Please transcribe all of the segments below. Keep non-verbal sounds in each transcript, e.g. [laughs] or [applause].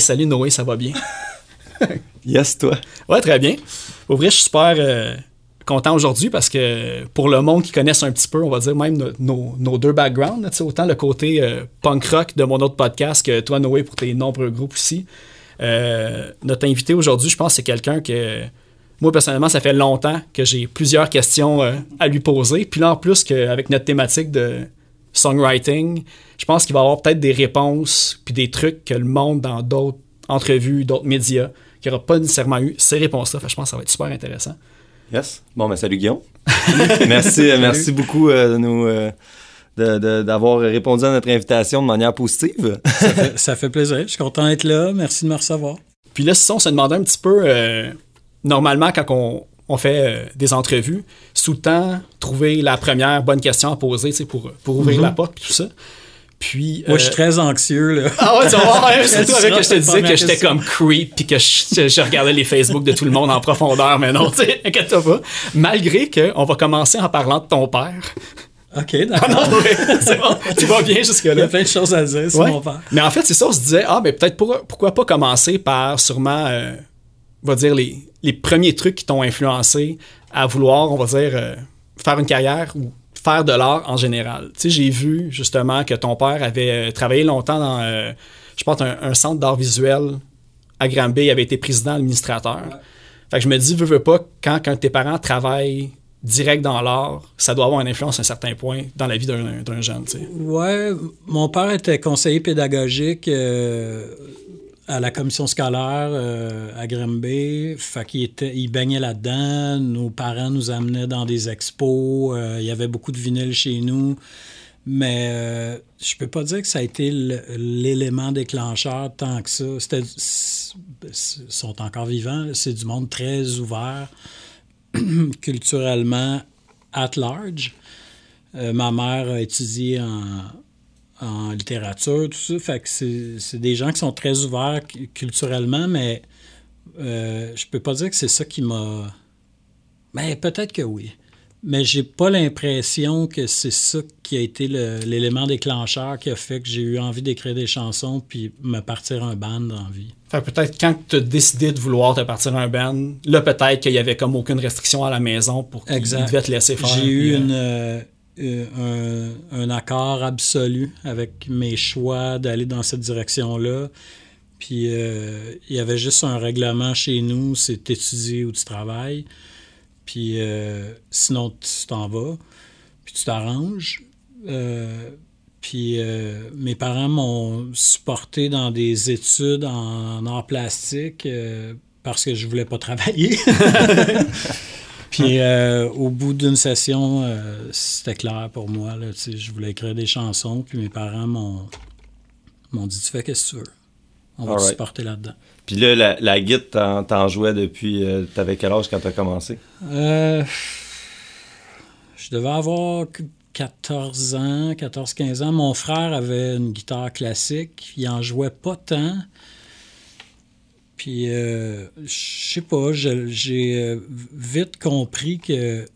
Hey, salut Noé, ça va bien? [laughs] yes, toi. Ouais, très bien. Au vrai, je suis super euh, content aujourd'hui parce que pour le monde qui connaisse un petit peu, on va dire même nos, nos, deux backgrounds, autant le côté euh, punk rock de mon autre podcast que toi, Noé, pour tes nombreux groupes aussi. Euh, notre invité aujourd'hui, je pense, c'est quelqu'un que moi, personnellement, ça fait longtemps que j'ai plusieurs questions à lui poser. Puis là, en plus, qu'avec notre thématique de songwriting, je pense qu'il va y avoir peut-être des réponses puis des trucs que le monde dans d'autres entrevues, d'autres médias, qui n'aura pas nécessairement eu ces réponses-là. je pense que ça va être super intéressant. Yes. Bon, ben salut Guillaume. [laughs] merci, euh, merci beaucoup euh, de nous. Euh, d'avoir répondu à notre invitation de manière positive. ça, fait, plaisir. Je suis content d'être là. Merci de me recevoir. Puis là, si on se demandait un petit peu, normalement, quand on, on fait des entrevues, sous le temps, trouver la première bonne question à poser pour, pour ouvrir mm-hmm. la porte et tout ça. Puis, Moi, je suis euh, très anxieux, là. Ah ouais, tu vois, [laughs] c'est tout avec que je te disais que j'étais comme creep puis que je, regardais les Facebook de tout le monde en profondeur, mais non, [laughs] tu sais, inquiète-toi pas. Malgré qu'on va commencer en parlant de ton père. OK, d'accord. Ah c'est bon, tu vas bien jusque-là. Il y a plein de choses à dire sur mon père. Mais en fait, c'est ça, on se disait, ah, mais peut-être pourquoi pas commencer par sûrement, euh, on va dire, les, premiers trucs qui t'ont influencé à vouloir, on va dire, euh, faire une carrière ou faire de l'art en général. Tu sais, j'ai vu justement que ton père avait euh, travaillé longtemps dans, euh, je pense, un, centre d'art visuel à Granby. Il avait été président administrateur. Fait que je me dis, veux, veux pas, quand, tes parents travaillent direct dans l'art, ça doit avoir une influence à un certain point dans la vie d'un jeune. Sais. Ouais, mon père était conseiller pédagogique à la commission scolaire euh, à Grimby. Fait qu'il était, il baignait là-dedans. Nos parents nous amenaient dans des expos. Euh, il y avait beaucoup de vinyles chez nous. Mais euh, je peux pas dire que ça a été l'élément déclencheur tant que ça. C'était, sont encore vivants. C'est du monde très ouvert, [clears throat] culturellement at large. ma mère a étudié en, en littérature, tout ça. Fait que c'est des gens qui sont très ouverts culturellement, mais euh, je peux pas dire que c'est ça qui m'a. Mais ben, peut-être que oui. Mais j'ai pas l'impression que c'est ça qui a été l'élément déclencheur qui a fait que j'ai eu envie d'écrire des chansons puis me partir un band dans vie. Fait peut-être quand tu as décidé de vouloir te partir un band, là peut-être qu'il y avait comme aucune restriction à la maison pour qu'ils devaient te laisser faire. J'ai eu une, euh, euh, un, accord absolu avec mes choix d'aller dans cette direction-là. Puis euh, il y avait juste un règlement chez nous, c'est étudier ou tu travailles. Puis euh, sinon, tu t'en vas, puis tu t'arranges. puis mes parents m'ont supporté dans des études en, en art plastique parce que je voulais pas travailler. [laughs] [laughs] Puis euh, au bout d'une session, euh, c'était clair pour moi. Là, je voulais écrire des chansons, puis mes parents m'ont, m'ont dit Tu fais ce que tu veux. On va te supporter là-dedans. Puis là, la, la guitare, t'en, jouais depuis. Euh, t'avais quel âge quand t'as commencé? Je devais avoir 14 ans, 14-15 ans. Mon frère avait une guitare classique. Il en jouait pas tant. Puis, euh, je sais pas, j'ai euh, vite compris que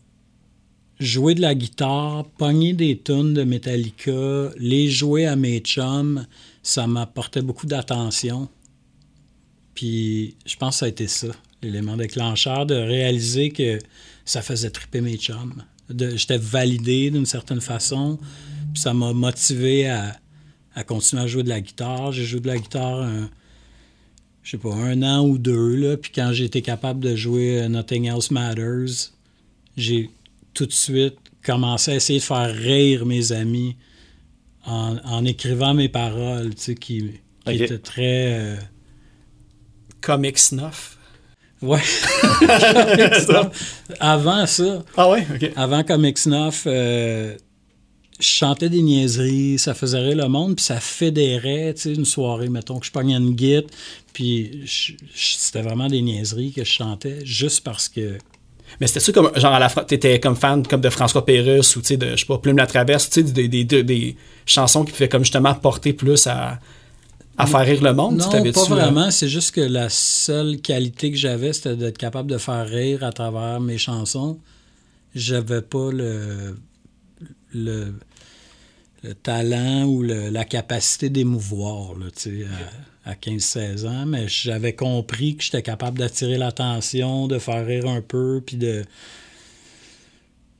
jouer de la guitare, pogner des tunes de Metallica, les jouer à mes chums, ça m'apportait beaucoup d'attention. Puis, je pense que ça a été ça, l'élément déclencheur, de réaliser que ça faisait triper mes chums. J'étais validé d'une certaine façon, puis ça m'a motivé à, continuer à jouer de la guitare. J'ai joué de la guitare un je sais pas, un an ou deux, là, puis quand j'ai été capable de jouer euh, Nothing Else Matters, j'ai tout de suite commencé à essayer de faire rire mes amis en, écrivant mes paroles, tu sais, qui, étaient très... Euh, Comic snuff. Ouais. [laughs] Avant ça. Ah ouais, OK. Avant Comic Snuff, euh, je chantais des niaiseries, ça faisait rire le monde, puis ça fédérait, tu sais, une soirée, mettons que je pognais une guide, puis c'était vraiment des niaiseries que je chantais, juste parce que... Mais c'était-tu comme, genre, à la t'étais comme fan comme de François Pérusse ou, tu sais, de, je sais pas, Plume la Traverse, tu sais, des, des, des, chansons qui faisaient comme justement porter plus à, à faire rire le monde? Non, pas vraiment. C'est juste que la seule qualité que j'avais, c'était d'être capable de faire rire à travers mes chansons. J'avais pas le le, talent ou la capacité d'émouvoir à 15-16 ans, mais j'avais compris que j'étais capable d'attirer l'attention, de faire rire un peu, puis de,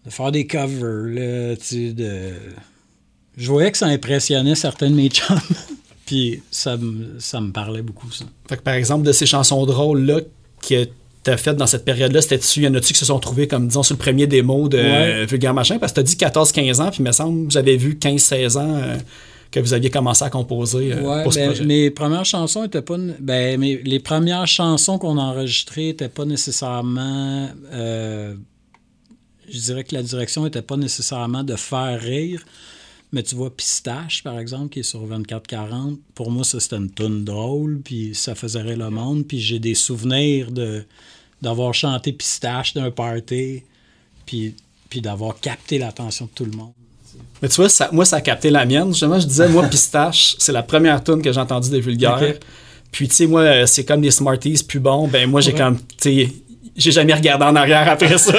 de faire des covers, là, tu sais, de... Je voyais que ça impressionnait certains de mes [laughs] chums, puis ça, me- ça me parlait beaucoup, ça. Fait que par exemple, de ces chansons drôles-là que t'as faites dans cette période-là, c'était-tu, y en a-tu qui se sont trouvés comme, disons, sur le premier démo de Ouais. euh, Vulgaire Machin? Parce que t'as dit 14-15 ans, puis il me semble, j'avais vu 15-16 ans euh, que vous aviez commencé à composer euh, Ouais, pour ce ben, projet. mes premières chansons étaient pas. Ben, mes- les premières chansons qu'on a enregistrées n'étaient pas nécessairement. euh, je dirais que la direction n'était pas nécessairement de faire rire. Mais tu vois, Pistache, par exemple, qui est sur 2440, pour moi, ça, c'était une toune drôle, puis ça faisait rire le monde. Puis j'ai des souvenirs de d'avoir chanté Pistache d'un party, puis, puis d'avoir capté l'attention de tout le monde. Mais tu vois, ça- moi, ça a capté la mienne. Justement, je disais, moi, [laughs] Pistache, c'est la première tune que j'ai entendue des Vulgaires. Puis, tu sais, moi, euh, c'est comme des Smarties plus bons. Ben, moi, j'ai Ouais. comme, tu sais, j'ai jamais regardé en arrière après ça.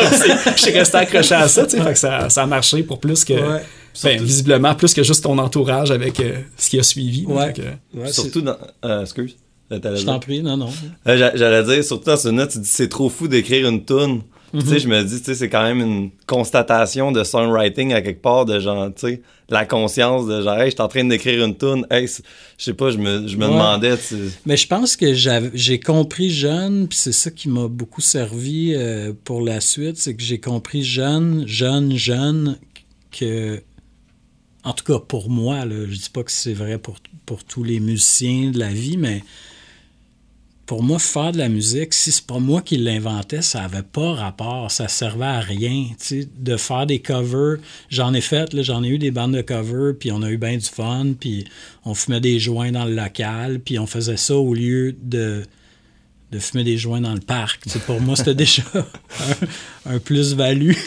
Je suis [laughs] resté accroché à ça, tu sais. Fait que ça, ça a marché pour plus que, Ouais. ben, visiblement, plus que juste ton entourage avec euh, ce qui a suivi. Ouais. Ouais, Surtout dans. euh, excuse. Euh, Je t'en prie, non, non. Euh, j'a- J'allais dire, surtout dans ce note, tu dis c'est trop fou d'écrire une Tu sais, je me dis, tu sais, c'est quand même une constatation de songwriting à quelque part, de genre, tu sais, la conscience de genre, hey, je suis en train d'écrire une tune. Hey, je sais pas, je me, je me Ouais. demandais, tu Mais je pense que j'ai compris jeune, puis c'est ça qui m'a beaucoup servi euh, pour la suite, c'est que j'ai compris jeune, jeune, jeune, que, en tout cas pour moi, là, je dis pas que c'est vrai pour, pour tous les musiciens de la vie, mais pour moi, faire de la musique, si c'est pas moi qui l'inventais, ça avait pas rapport, ça servait à rien, de faire des covers. J'en ai fait, j'en ai eu des bandes de covers, puis on a eu bien du fun, puis on fumait des joints dans le local, puis on faisait ça au lieu de, fumer des joints dans le parc. Pour moi, c'était [laughs] déjà un, un plus-value. [laughs]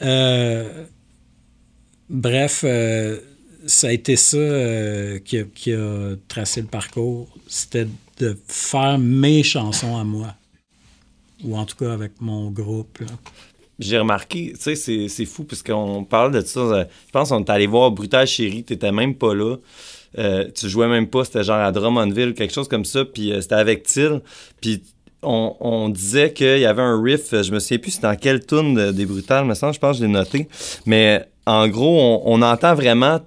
Euh, bref, euh, ça a été ça euh, qui, a, qui a tracé le parcours. C'était de faire mes chansons à moi. Ou en tout cas avec mon groupe. là. j'ai remarqué, tu sais, c'est- c'est fou, parce qu'on parle de ça. euh, Je pense qu'on est allé voir Brutal Chérie, t'étais même pas là. Euh, tu jouais même pas, c'était genre à Drummondville, quelque chose comme ça, puis euh, c'était avec Till. Puis on, on disait qu'il y avait un riff, je me souviens plus c'est dans quelle tune de- des Brutales, me semble, je pense que je l'ai noté. Mais en gros, on, on entend vraiment, tu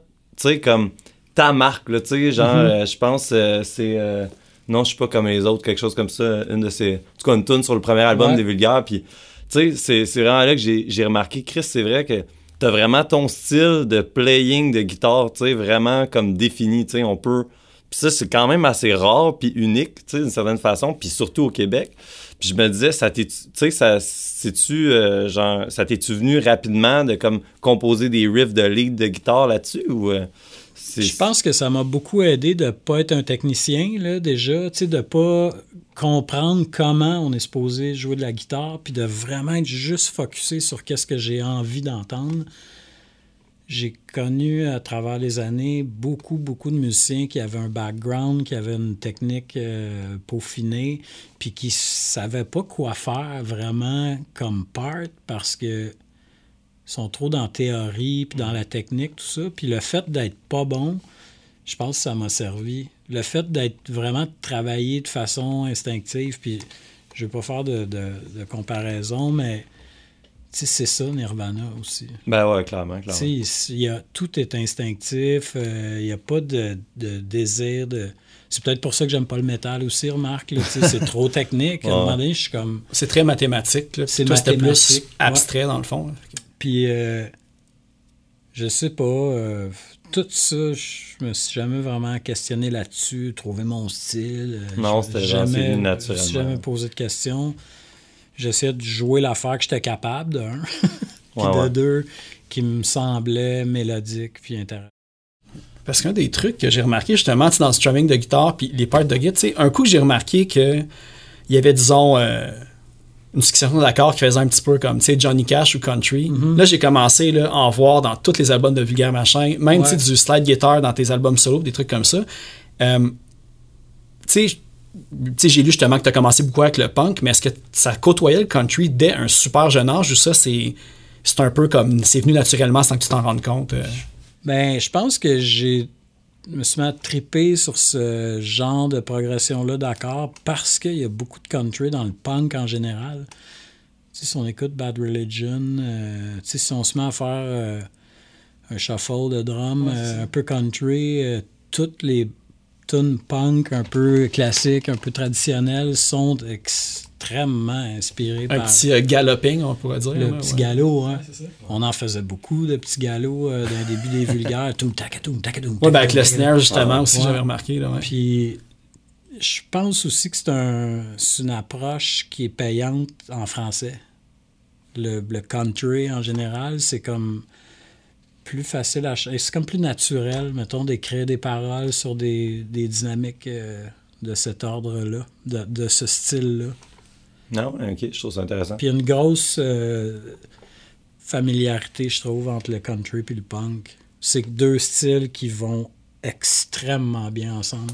sais, comme ta marque, tu sais, genre, euh, je pense, c'est... non, je suis pas comme les autres, quelque chose comme ça, une de ces... En tout cas, une tune sur le premier album Ouais. des Vulgaires, puis... Tu sais, c'est- vraiment là que j'ai remarqué, Chris, c'est vrai que t'as vraiment ton style de playing de guitare, tu sais, vraiment comme défini, tu sais, on peut... Puis ça, c'est quand même assez rare puis unique, tu sais, d'une certaine façon, puis surtout au Québec. Puis je me disais, ça t'est, tu sais, ça, euh, genre, ça t'es-tu venu rapidement de comme composer des riffs de lead de guitare là-dessus ou... euh, Je pense que ça m'a beaucoup aidé de ne pas être un technicien, là, déjà, de pas comprendre comment on est supposé jouer de la guitare, puis de vraiment être juste focusé sur qu'est-ce que j'ai envie d'entendre. J'ai connu à travers les années beaucoup, beaucoup de musiciens qui avaient un background, qui avaient une technique euh, peaufinée, puis qui savaient pas quoi faire vraiment comme part parce que sont trop dans la théorie, puis dans la technique, tout ça. Puis le fait d'être pas bon, je pense que ça m'a servi. Le fait d'être vraiment travaillé de façon instinctive, puis je vais pas faire de, de- de comparaison, mais c'est ça Nirvana aussi. Ben ouais, clairement, clairement. Y a, tout est instinctif, euh, il n'y a pas de, de désir de... C'est peut-être pour ça que j'aime pas le métal aussi, remarque. c'est trop technique. À un [laughs] Ouais. moment donné, je suis comme... C'est très mathématique. là. C'est plus ouais. abstrait, dans le fond. là. Puis, euh, je sais pas, euh, tout ça, je me suis jamais vraiment questionné là-dessus, trouvé mon style. euh, Non, c'était Je me naturellement. suis jamais posé de questions. J'essayais de jouer l'affaire que j'étais capable, de un. [laughs] puis Ouais, de ouais. deux, qui me semblait mélodique puis intéressant. Parce qu'un des trucs que j'ai remarqué justement tu sais, dans le strumming de guitare puis les parts de guitare, tu sais, un coup j'ai remarqué que il y avait disons euh, une succession d'accords qui faisait un petit peu comme tu sais Johnny Cash ou country. Mm-hmm. Là j'ai commencé là, à en voir dans tous les albums de Vulgaire Machin, même Ouais. du slide guitar dans tes albums solo, des trucs comme ça. Euh, tu sais, tu sais, j'ai lu justement que tu as commencé beaucoup avec le punk, mais est-ce que ça côtoyait le country dès un super jeune âge ou ça c'est c'est un peu comme c'est venu naturellement sans que tu t'en rendes compte? euh? Ben, je pense que j'ai me suis mis à triper sur ce genre de progression-là d'accords parce qu'il y a beaucoup de country dans le punk en général. Si on écoute Bad Religion, euh, si on se met à faire euh, un shuffle de drum euh, un peu country, toutes les tunes punk un peu classiques, un peu traditionnelles sont extrêmement inspirées Un par petit euh, galloping, on pourrait dire. le petit ouais. galop. Hein. On en faisait beaucoup de petits galops euh, dans le début des vulgaires. Toum, tacatoum, tacatoum, Ouais, ben avec le snare, justement, aussi, j'avais remarqué. Là. Puis je pense aussi que c'est un, c'est une approche qui est payante en français. Le, le country en général, c'est comme plus facile à... C'est comme plus naturel, mettons, d'écrire des paroles sur des, des dynamiques euh, de cet ordre-là, de, de ce style-là. Non, ok, je trouve ça intéressant. Puis il y a une grosse euh, familiarité, je trouve, entre le country et le punk. C'est deux styles qui vont extrêmement bien ensemble.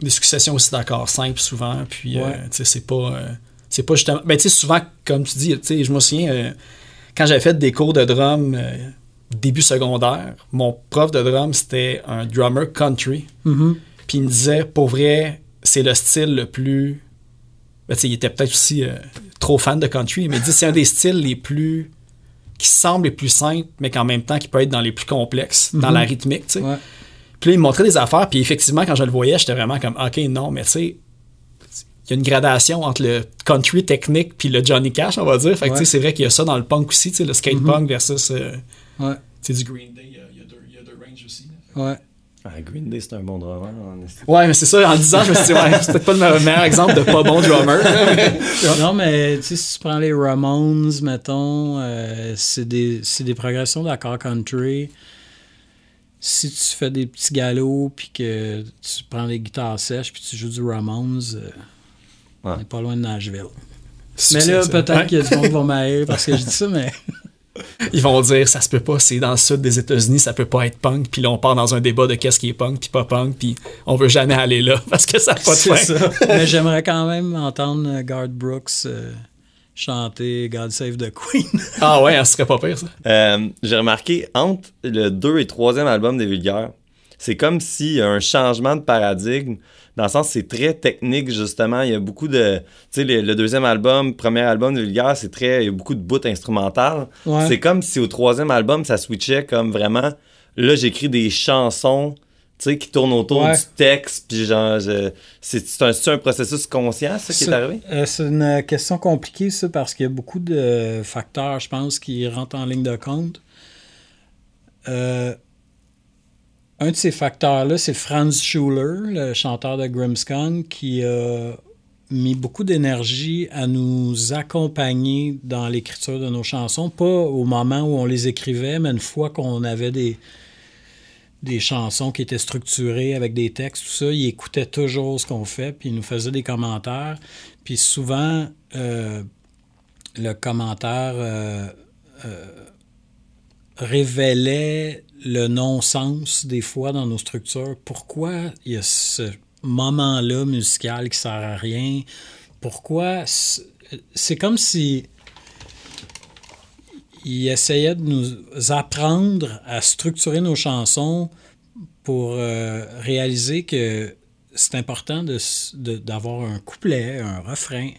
Des successions aussi d'accords simples, souvent. Puis, euh, tu sais, c'est pas. euh, c'est pas justement. Ben, tu sais, souvent, comme tu dis, tu sais, je me souviens, euh, quand j'avais fait des cours de drum euh, début secondaire, mon prof de drum, c'était un drummer country. Puis il me disait, pour vrai, c'est le style le plus. Ben, il était peut-être aussi euh, trop fan de country, mais il dit c'est un des styles les plus. qui semble les plus simples, mais qu'en même temps qui peut être dans les plus complexes, dans Mhm. la rythmique, tu sais. Ouais. Puis là, il me montrait des affaires, puis effectivement, quand je le voyais, j'étais vraiment comme, OK, non, mais tu sais, il y a une gradation entre le country technique puis le Johnny Cash, on va dire. Fait que tu sais, Ouais. c'est vrai qu'il y a ça dans le punk aussi, le skate punk versus euh, Ouais. tu sais, du Green Day, il y a- y, deux- il y a deux ranges aussi. là. Ouais. Ah, Green Day, c'est un bon drummer. en. Ouais, mais c'est ça, en 10 ans, je me suis dit, ouais, c'est peut-être pas le meilleur exemple de pas bon drummer. [laughs] Non, mais tu sais, si tu prends les Ramones, mettons, euh, c'est des, c'est des progressions d'accords country. Si tu fais des petits galops, puis que tu prends des guitares sèches, puis tu joues du Ramones, euh, Ouais. on n'est pas loin de Nashville. C'est Mais là, peut-être Ouais. qu'il y a du monde qui va parce que je dis ça, mais [laughs] Ils vont dire, ça se peut pas, c'est dans le sud des États-Unis, ça peut pas être punk. Puis là, on part dans un débat de qu'est-ce qui est punk, puis pas punk, puis on veut jamais aller là parce que ça n'a pas de c'est fin. ça. mais j'aimerais quand même entendre euh, Garth Brooks euh, chanter God Save the Queen. [laughs] Ah ouais, ça serait pas pire, ça. Euh, J'ai remarqué, entre le 2 et 3e album des Vulgaires, c'est comme s'il y a un changement de paradigme. Dans le sens, c'est très technique, justement. Il y a beaucoup de. Tu sais, le, le deuxième album, premier album des Vulgaires, c'est très. Il y a beaucoup de bouts instrumentales. Ouais. C'est comme si au troisième album, ça switchait comme vraiment. Là, j'écris des chansons. Tu sais, qui tournent autour Ouais. du texte, puis genre, c'est un, un processus conscient, ça, qui est arrivé? euh, c'est une question compliquée, ça, parce qu'il y a beaucoup de facteurs, je pense, qui rentrent en ligne de compte. Euh, un de ces facteurs-là, c'est Franz Schuller, le chanteur de Grimmskong, qui a mis beaucoup d'énergie à nous accompagner dans l'écriture de nos chansons, pas au moment où on les écrivait, mais une fois qu'on avait des, des chansons qui étaient structurées avec des textes, tout ça, il écoutait toujours ce qu'on fait, puis il nous faisait des commentaires. Puis souvent, euh, le commentaire euh, euh, révélait le non-sens des fois dans nos structures. Pourquoi il y a ce moment-là musical qui sert à rien? Pourquoi? C'est comme si il essayait de nous apprendre à structurer nos chansons pour euh, réaliser que c'est important de s- de- d'avoir un couplet, un refrain.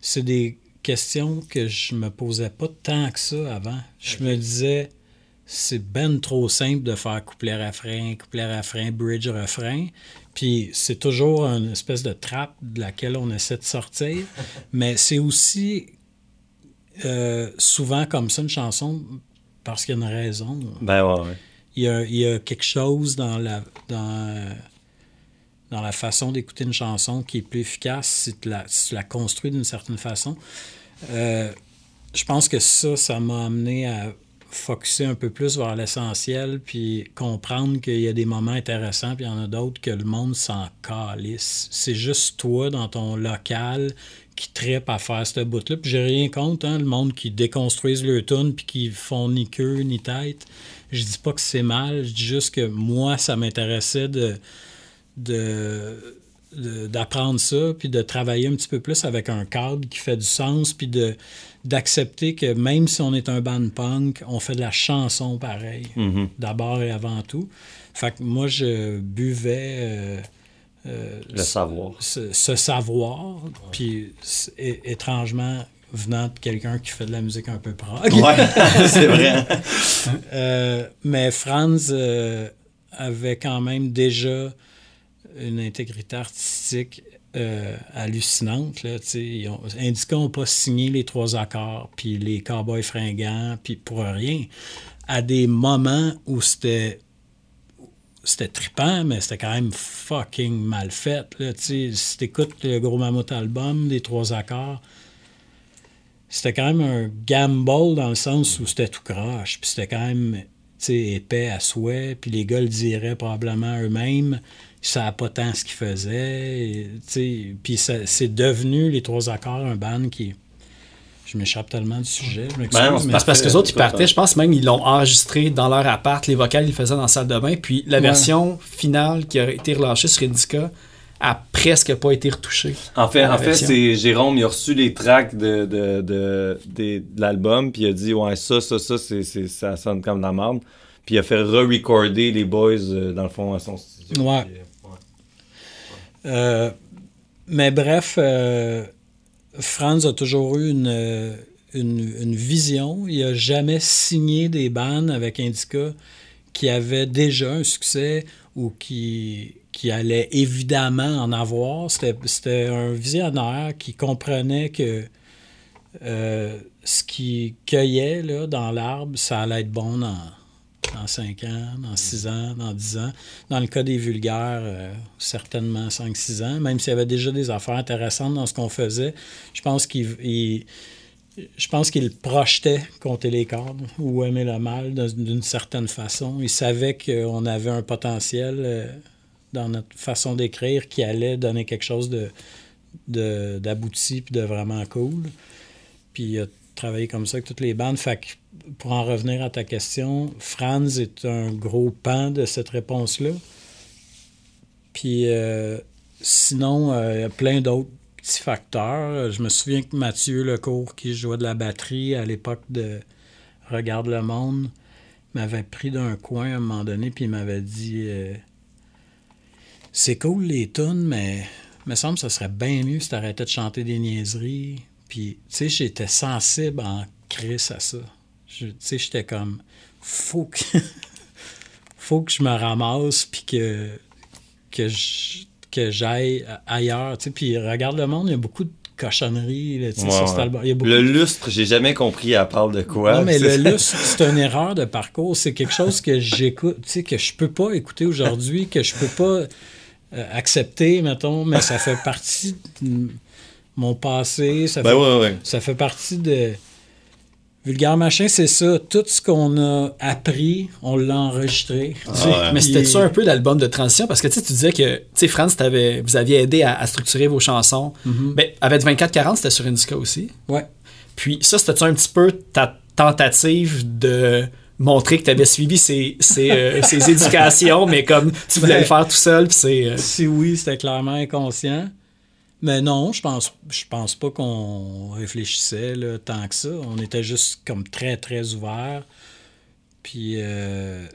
C'est des questions que je me posais pas tant que ça avant. Je me disais, c'est ben trop simple de faire couplet-refrain, couplet-refrain, bridge-refrain. Puis c'est toujours une espèce de trappe de laquelle on essaie de sortir. [laughs] Mais c'est aussi euh, souvent comme ça une chanson parce qu'il y a une raison. Ben ouais, ouais. Il y a, il y a quelque chose dans la, dans, dans la façon d'écouter une chanson qui est plus efficace si tu la, si tu la construis d'une certaine façon. Euh, je pense que ça, ça m'a amené à focuser un peu plus vers l'essentiel, puis comprendre qu'il y a des moments intéressants, puis il y en a d'autres que le monde s'en calisse. C'est juste toi, dans ton local, qui trippe à faire ce bout-là. Puis j'ai rien contre, hein, le monde qui déconstruise le tune puis qui font ni queue ni tête. Je dis pas que c'est mal, je dis juste que moi, ça m'intéressait de de- d'apprendre ça, puis de travailler un petit peu plus avec un cadre qui fait du sens, puis de d'accepter que même si on est un band punk, on fait de la chanson pareil, Mhm. d'abord et avant tout. Fait que moi, je buvais euh, euh, Le savoir. ce, ce savoir, puis étrangement venant de quelqu'un qui fait de la musique un peu prog. Ouais, [laughs] c'est vrai. Euh, mais Franz avait quand même déjà une intégrité artistique euh, hallucinante. Là. Ils ont- pas signé les trois accords, puis les cowboys fringants, puis pour rien. À des moments où c'était c'était trippant, mais c'était quand même fucking mal fait. Là, si t'écoutes le Gros Mammouth album des trois accords, c'était quand même un gamble dans le sens où c'était tout croche. Puis c'était quand même épais à souhait. Puis les gars le diraient probablement eux-mêmes. Ils ne savaient pas tant ce qu'ils faisaient. et, tu sais, Puis ça- c'est devenu, les trois accords, un band qui. Je m'échappe tellement du sujet. Je m'excuse, Ben mais- Parce, parce que les autres, ils partaient, je pense même ils l'ont enregistré dans leur appart, les vocales, ils le faisaient dans la salle de bain, puis la Ouais. version finale qui a été relâchée sur Indica a presque pas été retouchée. En fait, en fait c'est Jérôme, il a reçu les tracks de, de, de, l'album, puis il a dit Ouais, ça, ça, ça, c'est, c'est- ça sonne comme de la merde. Puis il a fait re-recorder les boys, euh, dans le fond, à son studio. Ouais. Puis, euh, mais bref, euh, Franz a toujours eu une, vision. Il n'a jamais signé des bandes avec Indica qui avaient déjà un succès ou qui, qui allaient évidemment en avoir. C'était un visionnaire qui comprenait que euh, ce qu'il cueillait dans l'arbre, ça allait être bon dans, dans 5 ans, dans 6 ans, dans 10 ans. Dans le cas des vulgaires, euh, certainement 5-6 ans, même s'il y avait déjà des affaires intéressantes dans ce qu'on faisait. Je pense qu'il il- je pense qu'il projetait compter les cordes ou aimer le mal d'un- d'une certaine façon. Il savait qu'on avait un potentiel euh, dans notre façon d'écrire qui allait donner quelque chose de de- d'abouti puis de vraiment cool. Puis il a travaillé comme ça avec toutes les bandes. Fait pour en revenir à ta question, Franz est un gros pan de cette réponse-là. Puis euh, sinon, euh, il y a plein d'autres petits facteurs. Je me souviens que Mathieu Lecourt, qui jouait de la batterie à l'époque de Regarde le monde, m'avait pris d'un coin à un moment donné, puis il m'avait dit euh, C'est cool les tunes, mais me semble que ça serait bien mieux si t'arrêtais de chanter des niaiseries. Puis, tu sais, j'étais sensible en crise à ça. Tu sais, j'étais comme Faut que. [laughs] Faut que je me ramasse, puis que. que je- que j'aille ailleurs. Tu sais, puis regarde le monde, il y a beaucoup de cochonneries là, tu sais, Ouais, sur cet ouais. album. Il y a beaucoup Le lustre, j'ai jamais compris, elle parle de quoi. non, mais le lustre, c'est une erreur de parcours. C'est quelque chose que j'écoute, tu sais, que je peux pas écouter aujourd'hui, que je peux pas euh, accepter, mettons, mais ça fait partie de mon passé. Ça, Ben fait, ouais, ouais. ça fait partie de. Vulgaire machin, c'est ça. Tout ce qu'on a appris, on l'a enregistré. ouais. Mais c'était ça un peu l'album de transition? Parce que tu sais, tu disais que tu sais, Franz, t'avais- vous aviez aidé à, à structurer vos chansons. Ben, avec 24-40, c'était sur Indica aussi. Ouais. Puis ça, c'était un petit peu ta tentative de montrer que tu avais suivi ces, ces, euh, ces éducations, mais comme tu voulais Ben, le faire tout seul, puis c'est. euh, Si oui, c'était clairement inconscient. Mais non, je pense, je pense pas qu'on réfléchissait là, tant que ça. On était juste comme très, très ouvert. Puis, euh,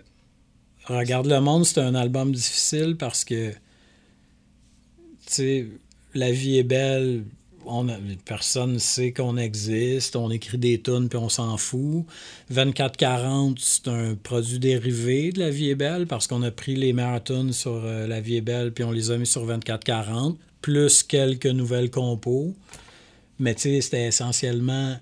Regarde le monde, c'est un album difficile parce que, tu sais, la vie est belle. On a- personne ne sait qu'on existe. On écrit des tunes puis on s'en fout. 2440, c'est un produit dérivé de La vie est belle parce qu'on a pris les tunes sur euh, La vie est belle puis on les a mis sur 2440, plus quelques nouvelles compos. Mais tu sais, c'était essentiellement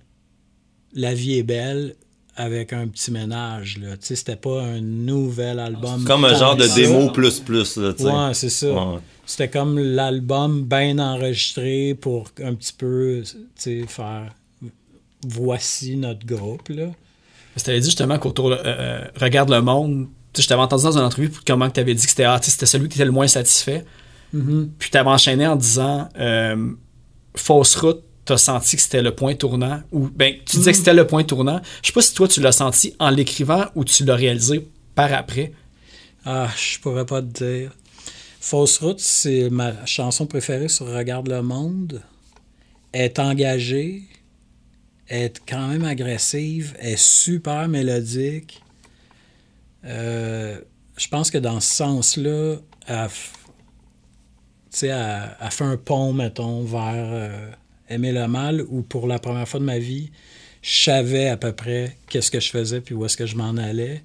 La vie est belle avec un petit ménage. Là. Tu sais, c'était pas un nouvel album. Comme un genre de ça. démo plus plus, là, tu sais. Ouais, c'est ça. Ouais. C'était comme l'album bien enregistré pour un petit peu, tu sais, faire voici notre groupe, là. T'avais dit justement qu'autour de euh, Regarde le monde, je t'avais entendu dans une entrevue pour comment tu avais dit que c'était ah, c'était celui qui était le moins satisfait. Puis tu avais enchaîné en disant euh, Fausse route, tu as senti que c'était le point tournant. Ou ben, tu disais que c'était le point tournant. Je sais pas si toi tu l'as senti en l'écrivant ou tu l'as réalisé par après. Ah, je pourrais pas te dire. Fausse route, c'est ma chanson préférée sur Regarde le monde. Elle est engagée, elle est quand même agressive, elle est super mélodique. Euh, je pense que dans ce sens-là, elle, fait un pont, mettons, vers euh, Aimer le mal, ou pour la première fois de ma vie, je savais à peu près qu'est-ce que je faisais, puis où est-ce que je m'en allais,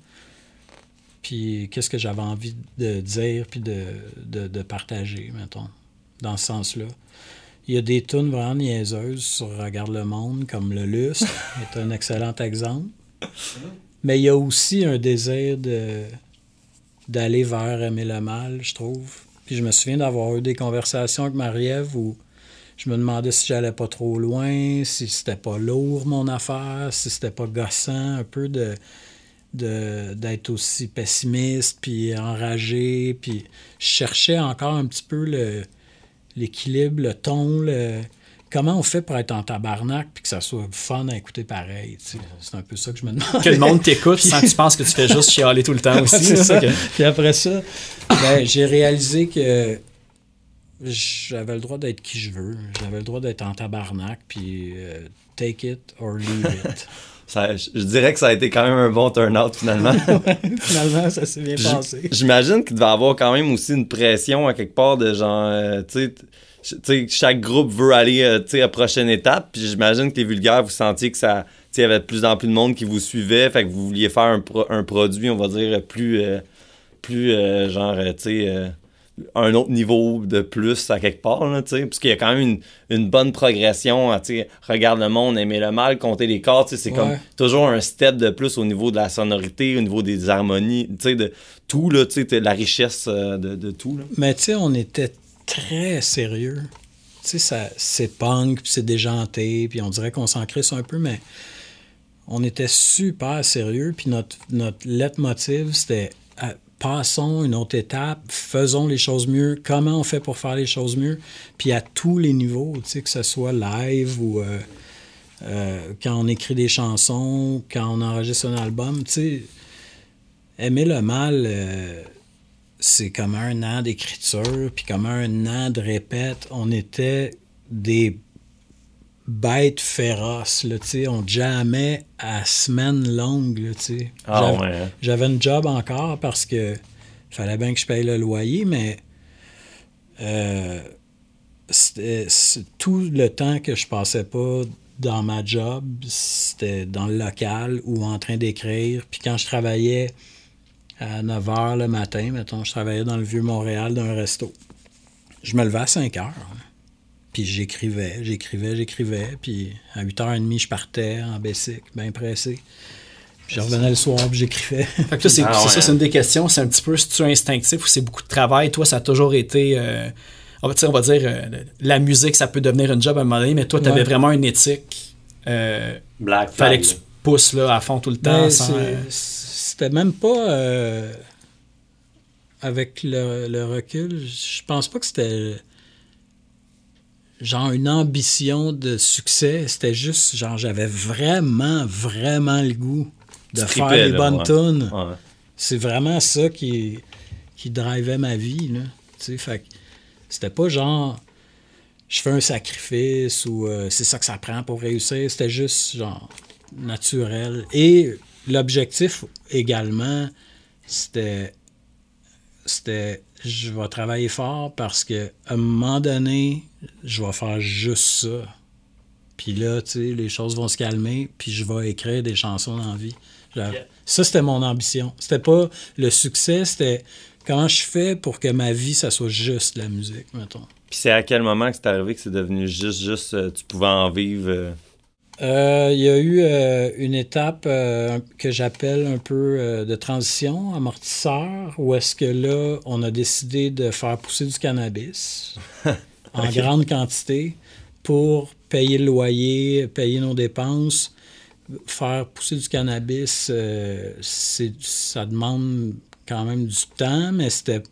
puis qu'est-ce que j'avais envie de dire, puis de, de, partager, mettons, dans ce sens-là. Il y a des tunes vraiment niaiseuses sur Regarde le monde, comme Le Lustre est un excellent exemple. Mais il y a aussi un désir de, d'aller vers aimer le mal, je trouve. Puis je me souviens d'avoir eu des conversations avec Marie-Ève où je me demandais si j'allais pas trop loin, si c'était pas lourd mon affaire, si c'était pas gossant un peu de d'être aussi pessimiste puis enragé puis je cherchais encore un petit peu le l'équilibre le ton le comment on fait pour être en tabarnak puis que ça soit fun à écouter pareil c'est un peu ça que je me demande que le monde t'écoute sans que tu penses que tu fais juste chialer tout le temps [laughs] aussi c'est ça. puis après ça ben, j'ai réalisé que j'avais le droit d'être qui je veux. J'avais le droit d'être en tabarnak, puis euh, take it or leave it. [laughs] ça, je dirais que ça a été quand même un bon turn-out finalement. [laughs] finalement, ça s'est bien passé. J'imagine qu'il devait avoir quand même aussi une pression à quelque part de genre, euh, tu sais, chaque groupe veut aller euh, à la prochaine étape, puis j'imagine que les vulgaires, vous sentiez que ça, il y avait de plus en plus de monde qui vous suivait, fait que vous vouliez faire un, un produit, on va dire, plus, plus genre, tu sais un autre niveau de plus à quelque part, là, parce qu'il y a quand même une, une bonne progression. regarde le monde, aimer le mal, compter les cordes, c'est comme toujours un step de plus au niveau de la sonorité, au niveau des harmonies, de tout, là, la richesse euh, de, de tout. Là. Mais tu sais, on était très sérieux. Tu sais, c'est punk, puis c'est déjanté, puis on dirait qu'on s'en crisse un peu, mais on était super sérieux, puis notre, notre leitmotiv, c'était passons une autre étape, faisons les choses mieux, comment on fait pour faire les choses mieux, puis à tous les niveaux, que ce soit live ou euh, euh, quand on écrit des chansons, quand on enregistre un album, aimer le mal, euh, c'est comme un an d'écriture, puis comme un an de répète. On était des bête féroce, là, on jamais à semaine longue. Ah, hein. J'avais une job encore parce que fallait bien que je paye le loyer, mais euh, c'était tout le temps que je passais pas dans ma job, c'était dans le local ou en train d'écrire. Puis quand je travaillais à 9 h le matin, mettons, je travaillais dans le vieux Montréal d'un resto. Je me levais à 5 heures. Puis j'écrivais, j'écrivais, j'écrivais. Puis à 8h30, je partais en Bessic, bien pressé. Puis je revenais le soir, puis j'écrivais. c'est ah ça, c'est une des questions. C'est un petit peu si tu es instinctif ou c'est beaucoup de travail? Toi, ça a toujours été. Euh, on, va, on va dire, euh, la musique, ça peut devenir un job à un moment donné, mais toi, tu avais vraiment une éthique. Euh, Black Fallait que tu pousses là, à fond tout le temps. C'était même pas. avec le, le, recul, je pense pas que c'était genre une ambition de succès. C'était juste, genre, j'avais vraiment, vraiment le goût de faire des bonnes tunes. C'est vraiment ça qui, qui drivait ma vie, là. Tu sais, fait c'était pas genre, je fais un sacrifice ou euh, c'est ça que ça prend pour réussir. C'était juste, genre, naturel. Et l'objectif également, c'était, c'était je vais travailler fort parce que à un moment donné, je vais faire juste ça. Puis là, tu sais, les choses vont se calmer, puis je vais écrire des chansons dans vie. Ça, c'était mon ambition. C'était pas le succès, c'était comment je fais pour que ma vie, ça soit juste la musique, mettons. Puis c'est à quel moment que c'est arrivé que c'est devenu juste, juste, euh, tu pouvais en vivre? Euh? Euh, il y a eu euh, une étape euh, que j'appelle un peu de transition, amortisseur, où est-ce que là, on a décidé de faire pousser du cannabis [laughs] en grande quantité pour payer le loyer, payer nos dépenses. Faire pousser du cannabis, ça demande quand même du temps, mais c'était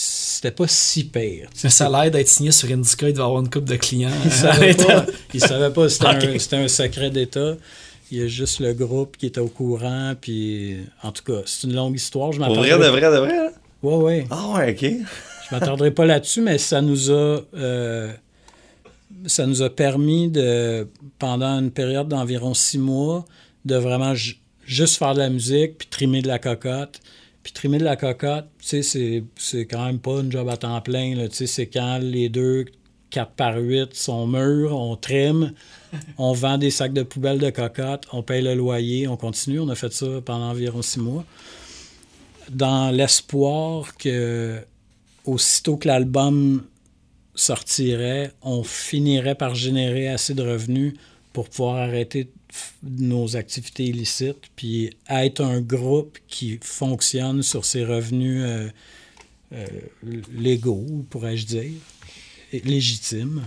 c'était pas si pire. Ça a l'air d'être signé sur Indica, il devait avoir une coupe de clients. Il savait [laughs] pas. il savait pas. C'était un, secret d'État. Il y a juste le groupe qui était au courant. Puis, en tout cas, c'est une longue histoire. Je Pour vrai, de vrai, de vrai? Oui, oui. Ah ouais, OK. Je m'attarderai pas là-dessus, mais ça nous a euh, ça nous a permis de, pendant une période d'environ six mois, de vraiment juste faire de la musique, puis trimer de la cocotte. Puis trimer de la cocotte, tu sais, c'est quand même pas une job à temps plein. Tu sais, c'est quand les deux 4 par 8 sont mûrs, on trime, on vend des sacs de poubelle de cocotte, on paye le loyer, on continue. On a fait ça pendant environ six mois. Dans l'espoir que, aussitôt que l'album sortirait, on finirait par générer assez de revenus pour pouvoir arrêter nos activités illicites, puis être un groupe qui fonctionne sur ses revenus euh, euh, légaux, pourrais-je dire légitime.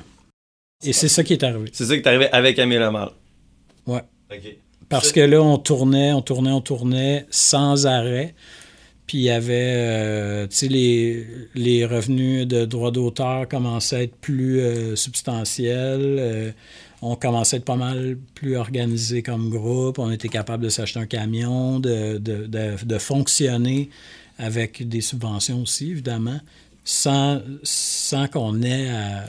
Et c'est ça qui est arrivé. C'est ça qui est arrivé avec Amir Mal. Ouais. Parce que là, on tournait, on tournait, on tournait sans arrêt. Puis il y avait, euh, tu sais, les, les, revenus de droits d'auteur commençaient à être plus euh, substantiels. Euh, on commençait à être pas mal plus organisé comme groupe. On était capable de s'acheter un camion, de, de, de, fonctionner avec des subventions aussi, évidemment sans, sans qu'on ait à,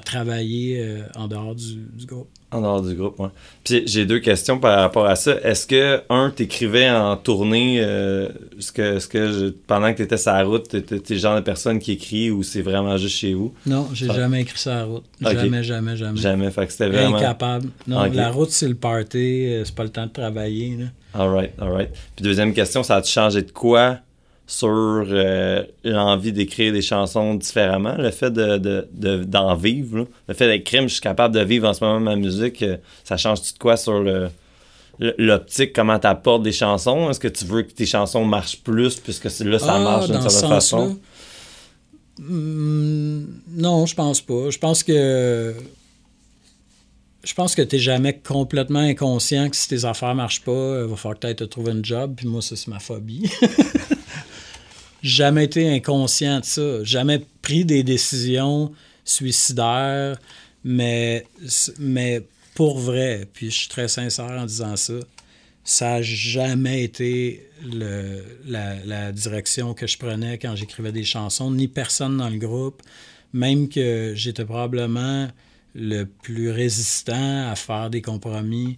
travailler euh, en dehors du, groupe. En dehors du groupe, oui. Puis j'ai deux questions par rapport à ça. Est-ce que, un, t'écrivais en tournée, euh, que, ce que pendant que tu étais sur la route, t'étais le genre de personne qui écrit ou c'est vraiment juste chez vous? Non, j'ai jamais écrit sur la route. Jamais, jamais, jamais. Jamais, fait que c'était vraiment... Incapable. Non, la route, c'est le party, euh, c'est pas le temps de travailler. Là. All right, all right. Puis deuxième question, ça a changé de quoi sur euh, l'envie d'écrire des chansons différemment, le fait d'en de, vivre, le fait d'être crime, je suis capable de vivre en ce moment ma musique, euh, ça change-tu de quoi sur le l'optique, comment tu apportes des chansons? Est-ce que tu veux que tes chansons marchent plus puisque là, ça ah, marche d'une certaine façon? Hmm, non, je pense pas. Je pense que je pense que tu n'es jamais complètement inconscient que si tes affaires marchent pas, il va falloir que tu te trouver un job. Puis moi, ça, c'est ma phobie. [laughs] jamais été inconscient de ça, jamais pris des décisions suicidaires, mais, mais pour vrai, puis je suis très sincère en disant ça, ça n'a jamais été le, la, direction que je prenais quand j'écrivais des chansons, ni personne dans le groupe, même que j'étais probablement le plus résistant à faire des compromis.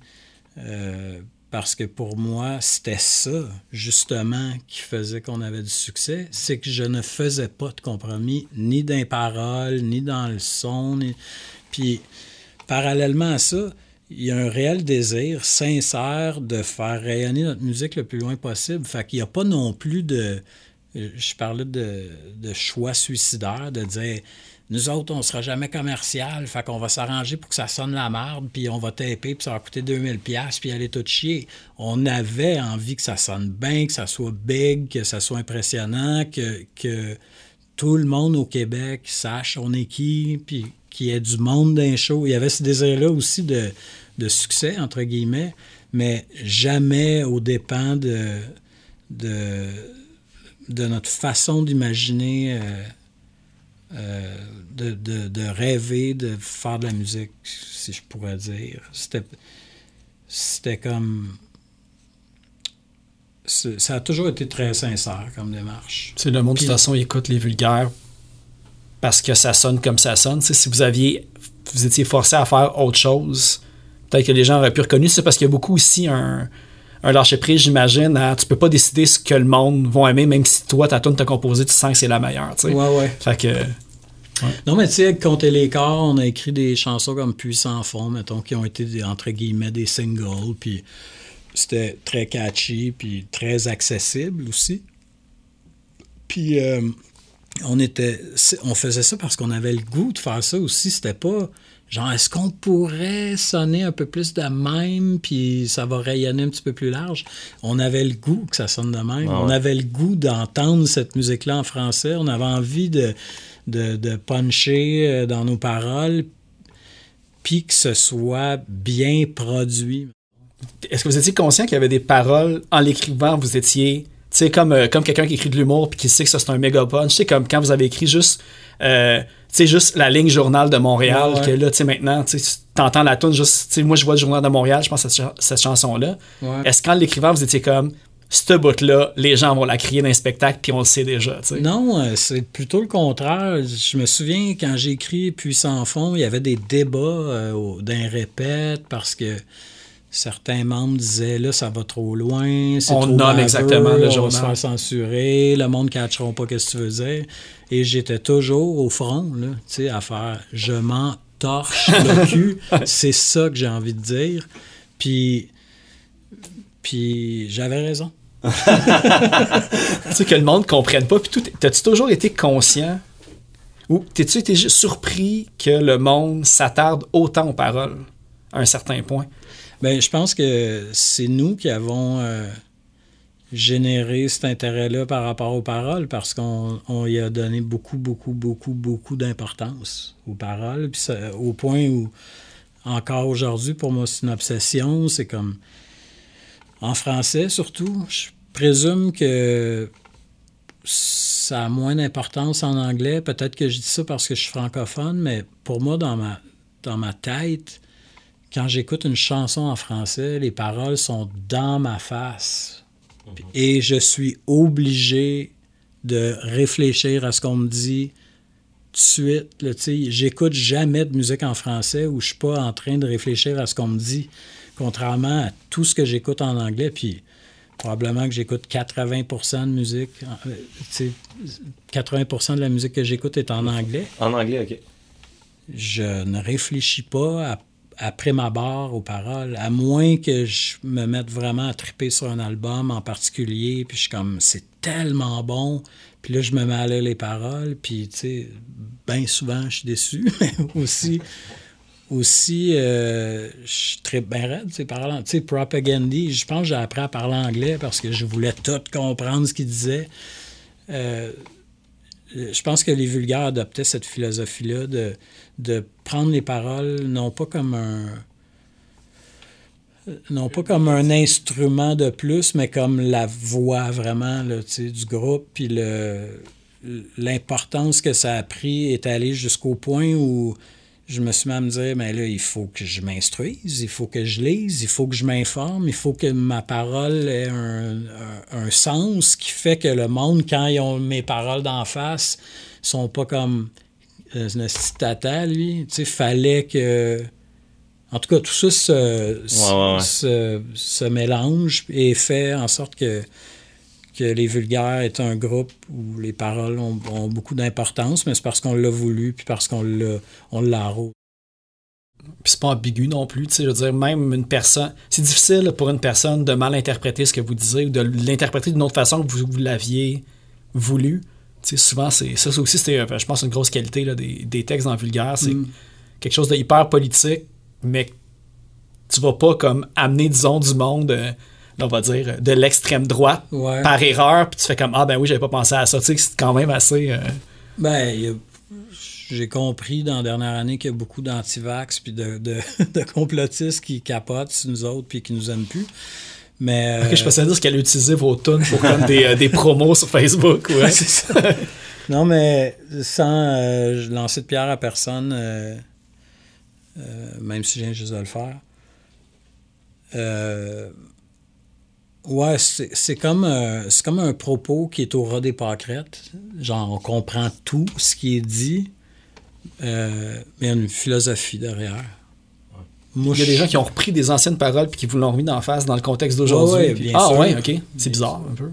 Euh, parce que pour moi, c'était ça, justement, qui faisait qu'on avait du succès. C'est que je ne faisais pas de compromis, ni dans les paroles, ni dans le son. Puis, parallèlement à ça, il y a un réel désir sincère de faire rayonner notre musique le plus loin possible. Fait qu'il n'y a pas non plus de. Je parlais de, de choix suicidaire, de dire nous autres, on sera jamais commercial, fait qu'on va s'arranger pour que ça sonne la marde, puis on va taper, puis ça va coûter 2000 pièces puis aller tout chier. On avait envie que ça sonne bien, que ça soit big, que ça soit impressionnant, que, tout le monde au Québec sache on est qui, puis qu'il y ait du monde d'un show. Il y avait ce désir-là aussi de, succès, entre guillemets, mais jamais au dépens de notre façon d'imaginer... Euh, euh, de, de, rêver de faire de la musique, si je pourrais dire. C'était, c'était comme. Ça a toujours été très sincère comme démarche. C'est le monde, de toute façon, il écoute les vulgaires parce que ça sonne comme ça sonne. si vous aviez. Vous étiez forcé à faire autre chose, peut-être que les gens auraient pu reconnaître. C'est parce qu'il y a beaucoup aussi un un lâcher prise, j'imagine. Hein, tu peux pas décider ce que le monde va aimer, même si toi, ta tune t'a composé, tu sens que c'est la meilleure. Ouais, ouais. Fait que. Non, mais tu sais, Compter les corps, on a écrit des chansons comme Puissant fond, mettons, qui ont été, entre guillemets, des singles, puis c'était très catchy, puis très accessible aussi. Puis euh, on était, on faisait ça parce qu'on avait le goût de faire ça aussi. C'était pas genre, est-ce qu'on pourrait sonner un peu plus de même, puis ça va rayonner un petit peu plus large? On avait le goût que ça sonne de même. Ah on avait le goût d'entendre cette musique-là en français. On avait envie de de, puncher euh, dans nos paroles, puis que ce soit bien produit. Est-ce que vous étiez conscient qu'il y avait des paroles en l'écrivant, vous étiez sais, comme, euh, comme quelqu'un qui écrit de l'humour puis qui sait que ça c'est un méga punch. Tu sais, comme quand vous avez écrit juste, euh, sais, juste la ligne Journal de Montréal, que là, tu sais, maintenant, tu entends la tune juste, tu sais, moi je vois le Journal de Montréal, je pense à cette, chanson-là. Est-ce qu'en l'écrivant, vous étiez comme, ce bout-là, les gens vont la crier dans un spectacle, puis on le sait déjà. Non, euh, c'est plutôt le contraire. Je me souviens quand j'ai écrit Puissant fond, il y avait des débats euh, d'un répète parce que certains membres disaient là, ça va trop loin, c'est On trop nomme exactement le on va se faire censurer, le monde ne catchera pas qu'est-ce que tu veux dire. Et j'étais toujours au front, là, tu sais, à faire je m'en torche le [laughs] cul. c'est ça que j'ai envie de dire. Puis, puis j'avais raison. tu sais, que le monde ne comprenne pas. Puis tout, t'as-tu toujours été conscient? Ou t'es-tu été surpris que le monde s'attarde autant aux paroles à un certain point? Ben, je pense que c'est nous qui avons euh, généré cet intérêt-là par rapport aux paroles parce qu'on on y a donné beaucoup, beaucoup, beaucoup, beaucoup d'importance aux paroles. Puis au point où, encore aujourd'hui, pour moi, c'est une obsession. C'est comme. En français, surtout, je présume que ça a moins d'importance en anglais. Peut-être que je dis ça parce que je suis francophone, mais pour moi, dans ma, dans ma tête, quand j'écoute une chanson en français, les paroles sont dans ma face. Et je suis obligé de réfléchir à ce qu'on me dit tout de suite. J'écoute jamais de musique en français où je suis pas en train de réfléchir à ce qu'on me dit, contrairement à tout ce que j'écoute en anglais. Puis probablement que j'écoute 80 de musique. euh, tu sais, 80 de la musique que j'écoute est en anglais En anglais, OK. je ne réfléchis pas à- après ma barre aux paroles, à moins que je me mette vraiment à triper sur un album en particulier, puis je suis comme, c'est tellement bon, puis là, je me mets à lire les paroles, puis, tu sais, bien souvent, je suis déçu, mais [laughs] aussi, aussi euh, je très bien raide, tu sais, parlant, tu sais, Propagandy, je pense que j'ai appris à parler anglais parce que je voulais tout comprendre ce qu'il disait. Euh, je pense que les vulgaires adoptaient cette philosophie-là de, de prendre les paroles non pas comme un non pas comme un instrument de plus, mais comme la voix vraiment là, du groupe, puis l'importance que ça a pris est allée jusqu'au point où je me suis mis à me dire, mais là, il faut que je m'instruise, il faut que je lise, il faut que je m'informe, il faut que ma parole ait un, un- un sens qui fait que le monde, quand ils ont mes paroles d'en face, sont pas comme euh, une petite tata, lui. Tu sais, fallait que... En tout cas, tout ça se, se- ouais, ouais. se- se mélange et fait en sorte que que les vulgaires est un groupe où les paroles ont, ont beaucoup d'importance, mais c'est parce qu'on l'a voulu, puis parce qu'on l'a, on l'arrose. Puis c'est pas ambigu non plus, tu sais, je veux dire, même une personne... C'est difficile pour une personne de mal interpréter ce que vous disiez ou de l'interpréter d'une autre façon que vous, vous l'aviez voulu. Souvent, c'est ça aussi, c'était, je pense, une grosse qualité là, des, des textes en vulgaire. C'est Mm. quelque chose de hyper politique, mais tu vas pas comme amener, disons, du monde, euh, on va dire, de l'extrême droite Ouais. par erreur, puis tu fais comme, ah ben oui, j'avais pas pensé à ça. Tu sais, c'est quand même assez... euh, Ben, j'ai compris dans la dernière année qu'il y a beaucoup d'antivax puis de, de, [laughs] de complotistes qui capotent sur nous autres puis qui nous aiment plus. Mais. Ok, je euh, pensais dire qu'elle utilisait vos tunes pour comme des, euh, des promos sur Facebook. Ouais. [laughs] c'est ça. non, mais sans euh, lancer de pierre à personne, euh, euh, même si je viens juste de le faire. Ouais, c'est comme, c'est comme un propos qui est au ras des pâquerettes. Genre, on comprend tout ce qui est dit, mais il y a une philosophie derrière. Moi, Il y a des gens qui ont repris des anciennes paroles puis qui vous l'ont remis d'en face dans le contexte d'aujourd'hui. Ouais, ouais, puis- bien ah sûr. ouais, ok. C'est bizarre un peu.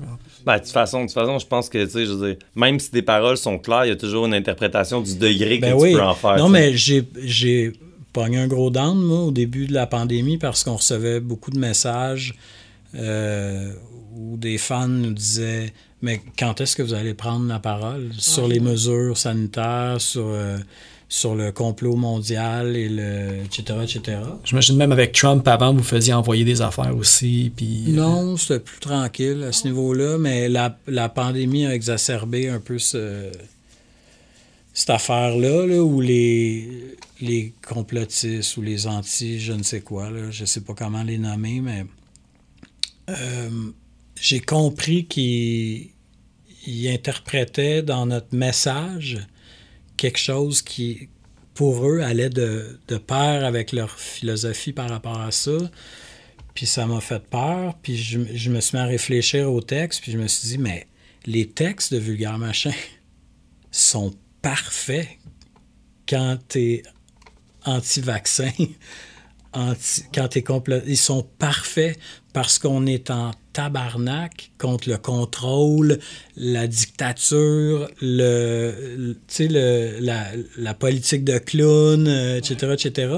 Ben, de toute façon, de toute façon, je pense que, tu sais, je veux dire, même si des paroles sont claires, il y a toujours une interprétation du degré que Ben tu oui. peux en faire. Non, tu mais j'ai, j'ai pogné un gros down, moi, au début de la pandémie, parce qu'on recevait beaucoup de messages euh, où des fans nous disaient Mais quand est-ce que vous allez prendre la parole sur les mesures sanitaires, sur, euh, sur le complot mondial, et le, etc., etc. J'imagine même avec Trump avant, vous faisiez envoyer des affaires aussi. Puis, euh, Non, c'était plus tranquille à ce niveau-là, mais la, la pandémie a exacerbé un peu ce- cette affaire-là, là, où les, les complotistes ou les anti, je ne sais quoi, là, je ne sais pas comment les nommer, mais euh, j'ai compris qu'ils ils interprétaient dans notre message quelque chose qui, pour eux, allait de, pair avec leur philosophie par rapport à ça. Puis ça m'a fait peur, puis je, je me suis mis à réfléchir au texte, puis je me suis dit, mais les textes de Vulgaire Machin [laughs] sont parfaits quand t'es anti-vaccin, [laughs] anti, quand t'es complet, ils sont parfaits parce qu'on est en tabarnak contre le contrôle, la dictature, le, le, la, politique de clown, euh, etc., etc.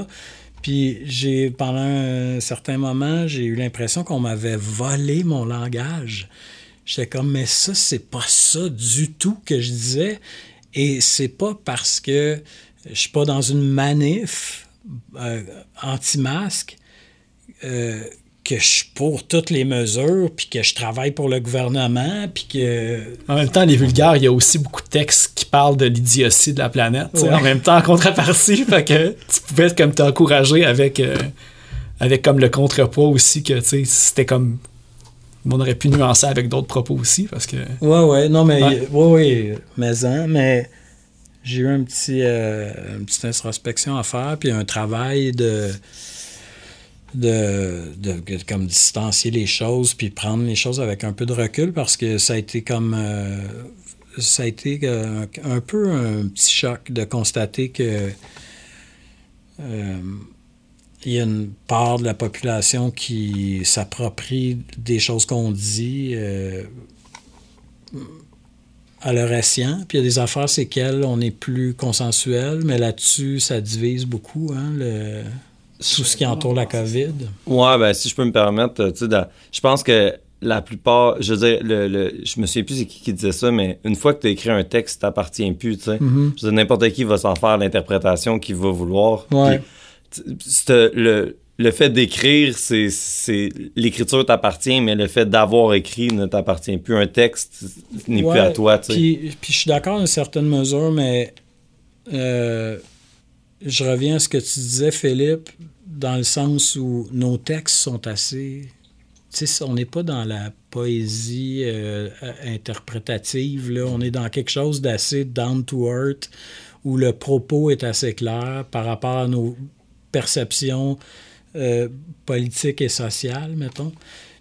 Puis j'ai, pendant un certain moment, j'ai eu l'impression qu'on m'avait volé mon langage. J'étais comme, mais ça, c'est pas ça du tout que je disais. Et c'est pas parce que je suis pas dans une manif euh, anti-masque euh, que je suis pour toutes les mesures, puis que je travaille pour le gouvernement, puis que... En même temps, les vulgaires, il y a aussi beaucoup de textes qui parlent de l'idiotie de la planète. Ouais. En même temps, en contrepartie, [laughs] fait que tu pouvais comme t'encourager avec, euh, avec comme le contrepoids aussi, que c'était comme... On aurait pu nuancer avec d'autres propos aussi, parce que... Ouais, ouais, non, mais... Ouais, ouais, ouais mais, hein, mais j'ai eu un petit, euh, une petite introspection à faire, puis un travail de de, comme distancier les choses puis prendre les choses avec un peu de recul parce que ça a été comme euh, ça a été euh, un peu un petit choc de constater que euh, il y a une part de la population qui s'approprie des choses qu'on dit à leur escient. Puis il y a des affaires, c'est qu'elles, on est plus consensuel, mais là-dessus, ça divise beaucoup, hein, tout ce qui entoure la COVID. Ouais, ben si je peux me permettre, tu sais, je pense que la plupart, je veux dire, le, le, je me souviens plus c'est qui qui disait ça, mais une fois que tu as écrit un texte, t'appartient plus, tu sais. Je veux dire, n'importe qui va s'en faire l'interprétation qu'il va vouloir. Ouais. Puis, le, le fait d'écrire, c'est, c'est l'écriture t'appartient, mais le fait d'avoir écrit ne t'appartient plus. Un texte n'est ouais, plus à toi, tu sais. Puis, puis je suis d'accord à une certaine mesure, mais euh, je reviens à ce que tu disais, Philippe, dans le sens où nos textes sont assez. Tu on n'est pas dans la poésie euh, interprétative, là. on est dans quelque chose d'assez down to earth, où le propos est assez clair par rapport à nos perceptions euh, politiques et sociales, mettons.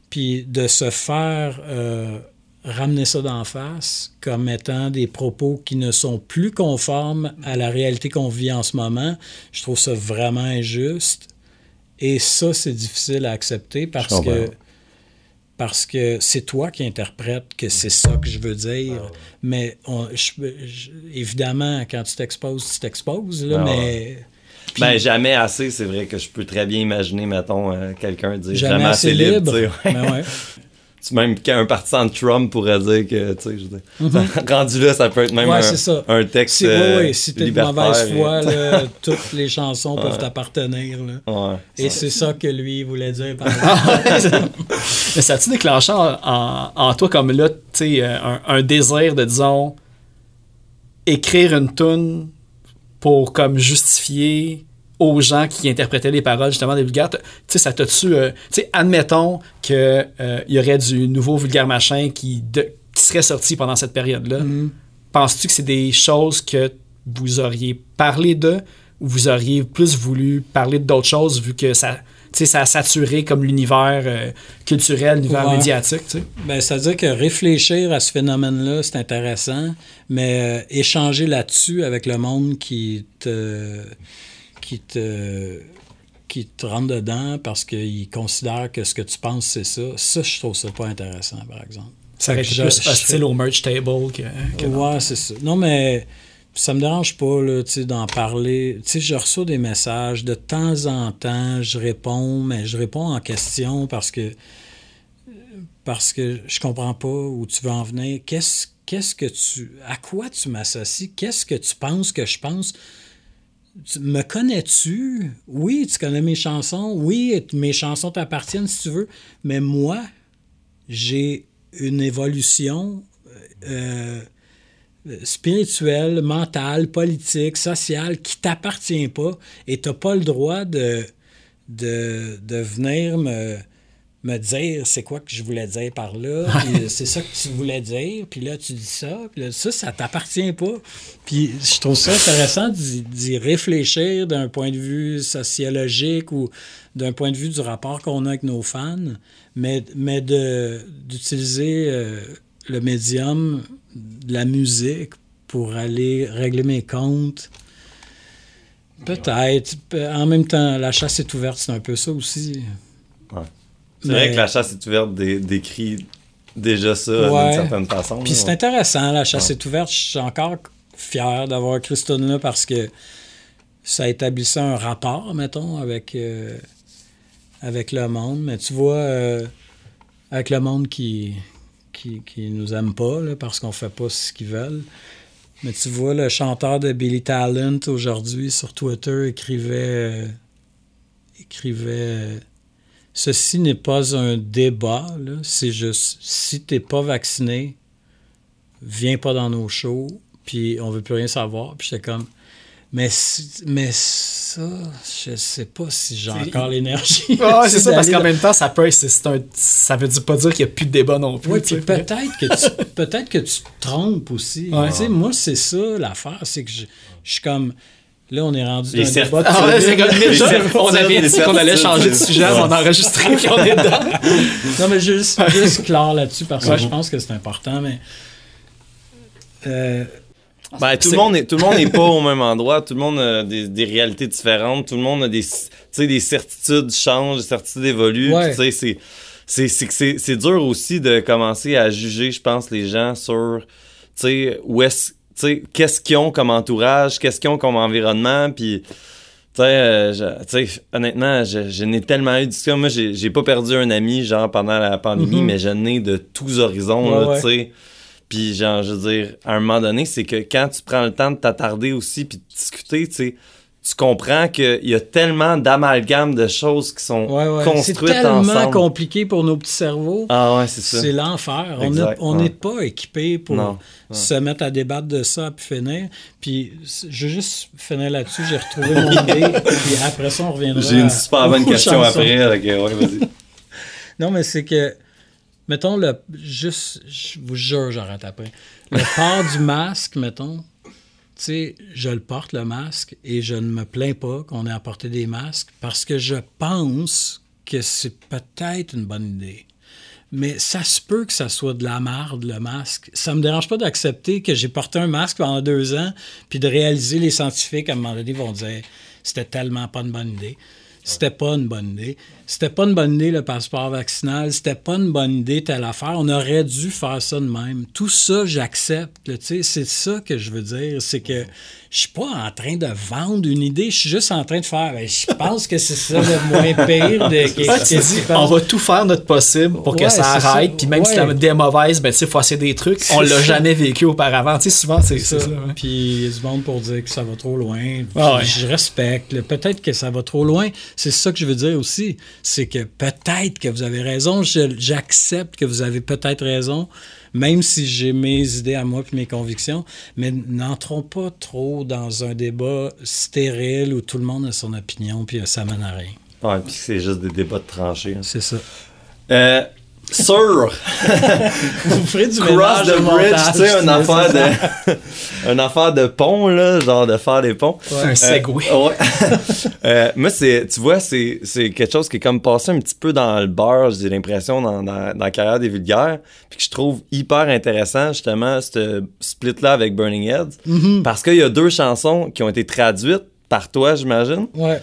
Puis de se faire euh, ramener ça d'en face comme étant des propos qui ne sont plus conformes à la réalité qu'on vit en ce moment, je trouve ça vraiment injuste. Et ça, c'est difficile à accepter parce que parce que c'est toi qui interprètes que c'est ça que je veux dire. Ah ouais. Mais on, je, je, évidemment, quand tu t'exposes, tu t'exposes, là, ah ouais. mais... Ben, jamais assez, c'est vrai que je peux très bien imaginer, mettons, euh, quelqu'un dire jamais, jamais assez, assez libre. libre ouais. Ben. [laughs] même qu'un partisan de Trump pourrait dire que, tu sais, je veux dire, mm -hmm. [laughs] rendu là, ça peut être même ouais, un, un, texte si, euh, oui, si t'es de mauvaise foi, là, [laughs] toutes les chansons peuvent t'appartenir. Ouais, Et c'est ça que lui voulait dire par [laughs] Mais ça a-tu déclenché en, en, en, toi comme là, tu sais, un, un, désir de, disons, écrire une tune pour comme justifier aux gens qui interprétaient les paroles justement des vulgaires. Tu sais, ça t'a-tu... Euh, tu sais, admettons qu'il euh, y aurait du nouveau vulgaire machin qui, de, qui serait sorti pendant cette période-là. Mm-hmm. Mm. Penses-tu que c'est des choses que vous auriez parlé de ou vous auriez plus voulu parler d'autres choses vu que ça... sais, ça a saturé comme l'univers euh, culturel, l'univers ouais. médiatique. Ben, c'est-à-dire que réfléchir à ce phénomène-là, c'est intéressant, mais euh, échanger là-dessus avec le monde qui te qui te qui te rentre dedans parce qu'ils considèrent que ce que tu penses, c'est ça. Ça, je trouve ça pas intéressant, par exemple. Ça été plus hostile au merch table que... que ouais, c'est ça. Non, mais ça me dérange pas d'en parler. je reçois des messages de temps en temps, je réponds, mais je réponds en question parce que parce que je comprends pas où tu veux en venir. Qu'est-ce qu'est-ce que tu à quoi tu m'associes? Qu'est-ce que tu penses que je pense? Me connais-tu? Oui, tu connais mes chansons. Oui, mes chansons t'appartiennent si tu veux. Mais moi, j'ai une évolution euh, spirituelle, mentale, politique, sociale qui t'appartient pas et tu n'as pas le droit de, de, de venir me, me dire c'est quoi que je voulais dire par là, [laughs] c'est ça que tu voulais dire, puis là tu dis ça, puis là, ça, ça t'appartient pas. Puis je trouve ça intéressant d'y réfléchir d'un point de vue sociologique ou d'un point de vue du rapport qu'on a avec nos fans, mais, mais de- d'utiliser euh, le médium de la musique pour aller régler mes comptes. Peut-être. Pe- En même temps, la chasse est ouverte, c'est un peu ça aussi. C'est vrai que la chasse est ouverte dé- décrit déjà ça Ouais. d'une certaine façon. Puis là. c'est intéressant, la chasse est ouverte. Je suis encore fier d'avoir écrit ce tune-là parce que ça établissait un rapport, mettons, avec, euh, avec le monde. Mais tu vois, euh, avec le monde qui, qui, qui nous aime pas, là, parce qu'on fait pas ce qu'ils veulent. Mais tu vois, le chanteur de Billy Talent aujourd'hui sur Twitter écrivait. euh, écrivait. Ceci n'est pas un débat, là. c'est juste si t'es pas vacciné, viens pas dans nos shows, puis on veut plus rien savoir. Puis j'étais comme, mais, mais ça, je sais pas si j'ai encore l'énergie. [laughs] Ouais, c'est ça, parce qu'en même temps, ça peut, c'est, c'est un, ça veut pas dire qu'il n'y a plus de débat non plus. Oui, puis peut-être que tu peut-être que tu te trompes aussi. Ouais. Tu sais, moi, c'est ça l'affaire, c'est que je, je suis comme. Là, on est rendu Les dans débat Ah ouais, c'est comme déjà, [laughs] on avait dit qu'on allait changer de sujet, on a enregistré puis [laughs] on est dedans. Non, mais juste, juste clair là-dessus, parce que je pense que c'est important, mais. euh, Ben, tout, le monde est, tout le monde n'est pas au même endroit, tout le monde a des, des réalités différentes, tout le monde a des, tu sais, des certitudes changent, des certitudes évoluent. Ouais. puis tu sais, c'est, c'est, c'est, c'est, c'est dur aussi de commencer à juger, je pense, les gens sur, tu sais, où est-ce, qu'est-ce qu'ils ont comme entourage, qu'est-ce qu'ils ont comme environnement, puis... Tu sais, euh, honnêtement, je, je n'ai tellement eu du ça. Moi, j'ai j'ai pas perdu un ami, genre, pendant la pandémie, Mhm. mais je n'ai de tous horizons, ouais. tu sais. Puis, genre, je veux dire, à un moment donné, c'est que quand tu prends le temps de t'attarder aussi puis de discuter, tu sais, tu comprends qu'il y a tellement d'amalgames de choses qui sont ouais, ouais. C'est construites tellement ensemble. compliqué pour nos petits cerveaux. Ah ouais, c'est ça. C'est l'enfer. On Exact, ouais. n'est pas équipé pour Non, se mettre à débattre de ça puis finir. Puis je vais juste finir là-dessus. J'ai retrouvé mon idée. [laughs] Puis après ça, on reviendra. J'ai une super bonne question chansons. après. ok, ouais, vas-y. [laughs] Non, mais c'est que, mettons, le, juste, je vous jure, j'arrête après. Le port du masque, mettons, tu sais, je le porte, le masque, et je ne me plains pas qu'on ait apporté des masques parce que je pense que c'est peut-être une bonne idée. Mais ça se peut que ça soit de la marde, le masque. Ça me dérange pas d'accepter que j'ai porté un masque pendant deux ans, puis de réaliser les scientifiques, à un moment donné, vont dire c'était tellement pas une bonne idée. C'était pas une bonne idée. C'était pas une bonne idée le passeport vaccinal. C'était pas une bonne idée telle affaire. On aurait dû faire ça de même. Tout ça, j'accepte. C'est ça que je veux dire. C'est que je suis pas en train de vendre une idée. Je suis juste en train de faire. ben, je pense que c'est ça le moins pire de [laughs] dis, on va tout faire notre possible pour que Ouais, ça arrête. Puis même si la idée est mauvaise, ben, tu sais, faut essayer des trucs. On l'a jamais vécu auparavant. Souvent, c'est ça. ouais. Puis il y a du monde pour dire que ça va trop loin. Ah. Je respecte. Peut-être que ça va trop loin. C'est ça que je veux dire aussi. C'est que peut-être que vous avez raison. J'accepte que vous avez peut-être raison, même si j'ai mes idées à moi puis mes convictions. Mais n'entrons pas trop dans un débat stérile où tout le monde a son opinion puis ça mène à rien. Ouais, puis c'est juste des débats de tranchées. hein. C'est ça. Euh, sur Vous ferez du Cross the Bridge, tu sais, une affaire de, [laughs] une affaire de pont, là, genre de faire des ponts. Un Euh, segway. ouais. [laughs] Euh, moi, c'est, tu vois, c'est, c'est quelque chose qui est comme passé un petit peu dans le beurre, j'ai l'impression, dans, dans, dans la carrière des vulgaires, puis que je trouve hyper intéressant, justement, ce split-là avec Burning Heads, Mhm. parce qu'il y a deux chansons qui ont été traduites par toi, j'imagine. Ouais.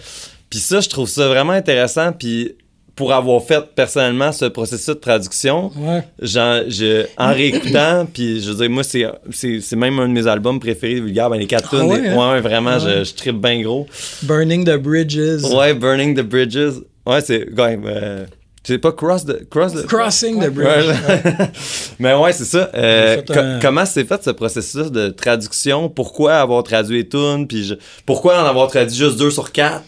Puis ça, je trouve ça vraiment intéressant, puis pour avoir fait personnellement ce processus de traduction, Ouais. Genre, je, en [coughs] réécoutant, puis je veux dire, moi, c'est, même un de mes albums préférés Vulgaire. Ben, les quatre Ah tunes, ouais, hein? ouais, vraiment, Ouais. je, je tripe bien gros. Burning the Bridges. Ouais, Burning the Bridges. Ouais, c'est. Euh, c'est pas Cross the. Cross the Crossing the Bridge. [laughs] Mais ouais, c'est ça. Euh, co- un- Comment s'est fait ce processus de traduction? Pourquoi avoir traduit? Puis je- pourquoi en avoir traduit juste deux sur quatre?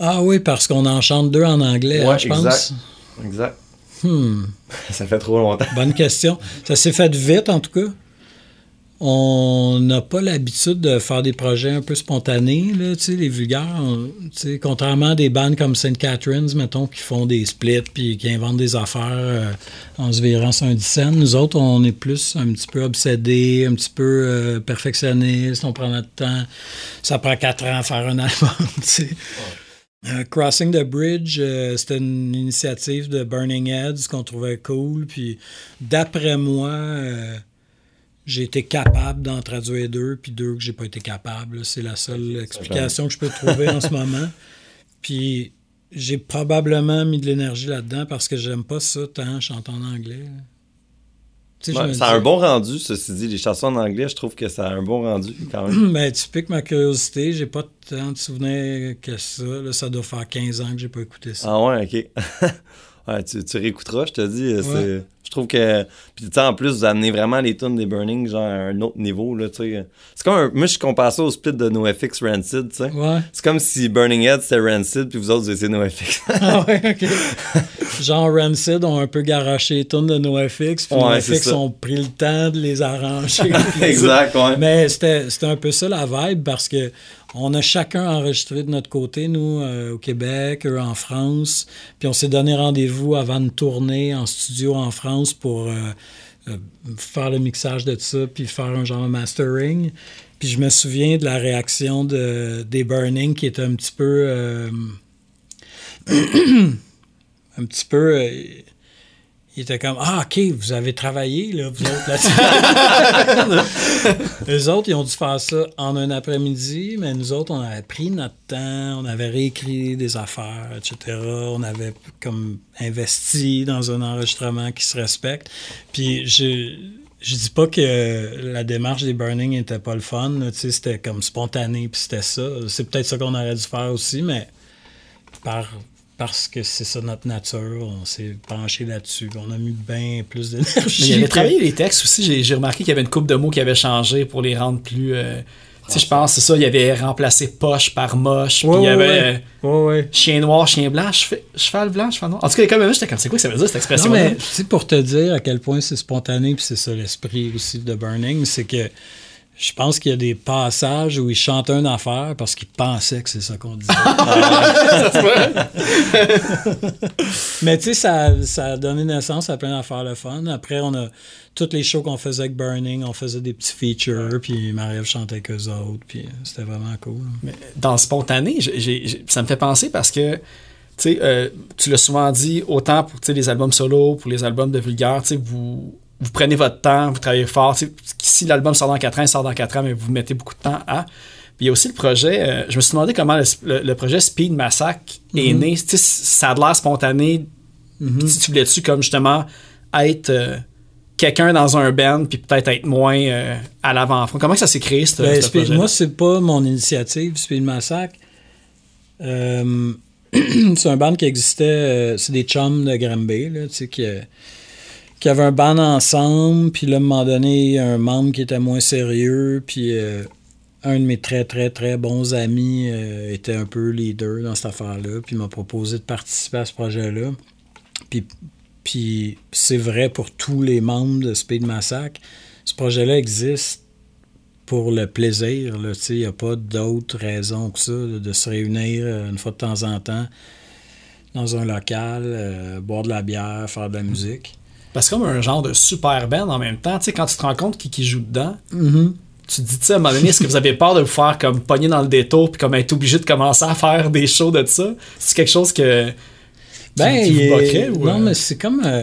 Ah oui, parce qu'on en chante deux en anglais, hein, Ouais, je pense. exact. Exact. Hmm, [laughs] Ça fait trop longtemps. bonne question. Ça s'est fait vite, en tout cas. on n'a pas l'habitude de faire des projets un peu spontanés, là, tu sais, les vulgaires. on- tu sais, contrairement à des bandes comme St. Catherine's, mettons, qui font des splits puis qui inventent des affaires euh, en se virant sur un scène, nous autres, on est plus un petit peu obsédés, un petit peu euh, perfectionnistes, on prend notre temps. Ça prend quatre ans à faire un [laughs] album, Euh, Crossing the Bridge, euh, c'était une initiative de Burning Heads qu'on trouvait cool. Puis d'après moi, euh, j'ai été capable d'en traduire deux, puis deux que j'ai pas été capable. C'est la seule explication que je peux trouver en ce moment. [laughs] Puis j'ai probablement mis de l'énergie là-dedans parce que j'aime pas ça tant chanter en anglais. là. Tu sais, je Ouais, ça a un bon rendu, ceci dit. Les chansons en anglais, je trouve que ça a un bon rendu quand même. [clears throat] Ben, tu piques ma curiosité. J'ai pas tant de souvenirs que ça. Là, ça doit faire 15 ans que j'ai pas écouté ça. ah ouais, ok. [laughs] ouais, tu, tu réécouteras, je te dis. Ouais. Je trouve que. Puis tu sais, en plus, vous amenez vraiment les tunes des Burning, genre à un autre niveau, là, tu sais. C'est comme un... Moi, je compare ça au split de NoFX Rancid, tu sais. Ouais. C'est comme si Burning Head c'était Rancid, puis vous autres, vous étiez NoFX. [laughs] Ah ouais, ok. Genre Rancid ont un peu garoché les tunes de NoFX, puis Ouais, NoFX ont pris le temps de les arranger. [laughs] exact, ouais. Mais c'était c'était un peu ça la vibe parce que on a chacun enregistré de notre côté, nous, euh, au Québec, eux en France. Puis on s'est donné rendez-vous avant de tourner en studio en France pour euh, euh, faire le mixage de ça, puis faire un genre de mastering. Puis je me souviens de la réaction de, des Burning qui était un petit peu. euh, [clears throat] un petit peu. Il était comme Ah, OK, vous avez travaillé, là, vous autres, là-dessus. [laughs] Les autres, ils ont dû faire ça en un après-midi, mais nous autres, on avait pris notre temps, on avait réécrit des affaires, etc. On avait comme investi dans un enregistrement qui se respecte. Puis je. Je dis pas que la démarche des Burning était pas le fun, là, tu sais, c'était comme spontané, puis c'était ça. C'est peut-être ça qu'on aurait dû faire aussi, mais par, parce que c'est ça notre nature, on s'est penché là-dessus. On a mis bien plus [laughs] Mais d'énergie. il avait travaillé les textes aussi. J'ai remarqué qu'il y avait une coupe de mots qui avait changé pour les rendre plus. euh, tu sais, je pense, c'est ça, il avait remplacé poche par moche. Ouais, puis il y avait ouais. Ouais, ouais. chien noir, chien blanc, cheval, cheval blanc, cheval noir. En tout cas, comme j'étais comme, c'est quoi que ça veut dire cette Non, expression mais tu sais, pour te dire à quel point c'est spontané, puis c'est ça l'esprit aussi de Burning, c'est que je pense qu'il y a des passages où ils chantaient une affaire parce qu'ils pensaient que c'est ça qu'on disait. [laughs] Mais tu sais, ça, ça a donné naissance à plein d'affaires le fun. Après, on a toutes les shows qu'on faisait avec Burning, on faisait des petits features, puis Marie-Ève chantait avec eux autres, puis c'était vraiment cool. Mais dans le spontané, ça me fait penser parce que tu euh, tu l'as souvent dit, autant pour les albums solo, pour les albums de vulgaire, tu sais, vous, vous prenez votre temps, vous travaillez fort. Si l'album sort dans 4 ans, il sort dans 4 ans, mais vous mettez beaucoup de temps à. Puis il y a aussi le projet, euh, je me suis demandé comment le, le- le projet Speed Massacre est né. Tu sais, ça a de l'air spontané. Si tu voulais-tu comme justement être euh, quelqu'un dans un band, puis peut-être être moins euh, à l'avant-front. Comment ça s'est créé, ce, Ben, ce Speed- projet moi, c'est pas mon initiative, Speed Massacre. [clears throat] C'est un band qui existait, c'est des chums de Granby, là, tu sais, qui, qui avaient un band ensemble, puis là, à un moment donné, un membre qui était moins sérieux, puis euh, un de mes très, très, très bons amis euh, était un peu leader dans cette affaire-là, puis il m'a proposé de participer à ce projet-là. Puis, puis c'est vrai pour tous les membres de Speed Massacre. Ce projet-là existe pour le plaisir. Il n'y a pas d'autre raison que ça de se réunir euh, une fois de temps en temps dans un local, euh, boire de la bière, faire de la musique. Parce que comme un genre de super band en même temps, tu sais, quand tu te rends compte qui, qui joue dedans, tu te dis, tu sais, à un moment donné, est-ce que vous avez peur de vous faire comme pogner dans le détour puis comme être obligé de commencer à faire des shows de ça? C'est quelque chose que. Ben, vous est- ou, non, euh, mais c'est comme, euh,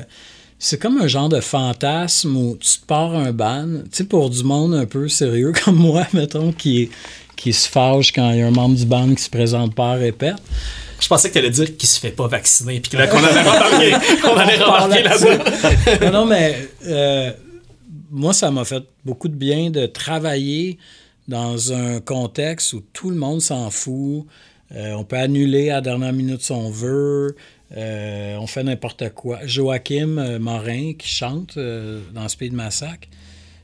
c'est comme un genre de fantasme où tu te pars un ban. Tu sais, pour du monde un peu sérieux [laughs] comme moi, mettons, qui, qui se fâche quand il y a un membre du band qui se présente pas, répète. Je pensais que tu allais dire qu'il se fait pas vacciner puis qu'on allait remarquer, [laughs] qu'on allait remarquer là-dedans. non, non, mais euh, moi, ça m'a fait beaucoup de bien de travailler dans un contexte où tout le monde s'en fout. Euh, on peut annuler à la dernière minute si on veut. Euh, on fait n'importe quoi. Joachim euh, Morin, qui chante euh, dans Speed Massacre,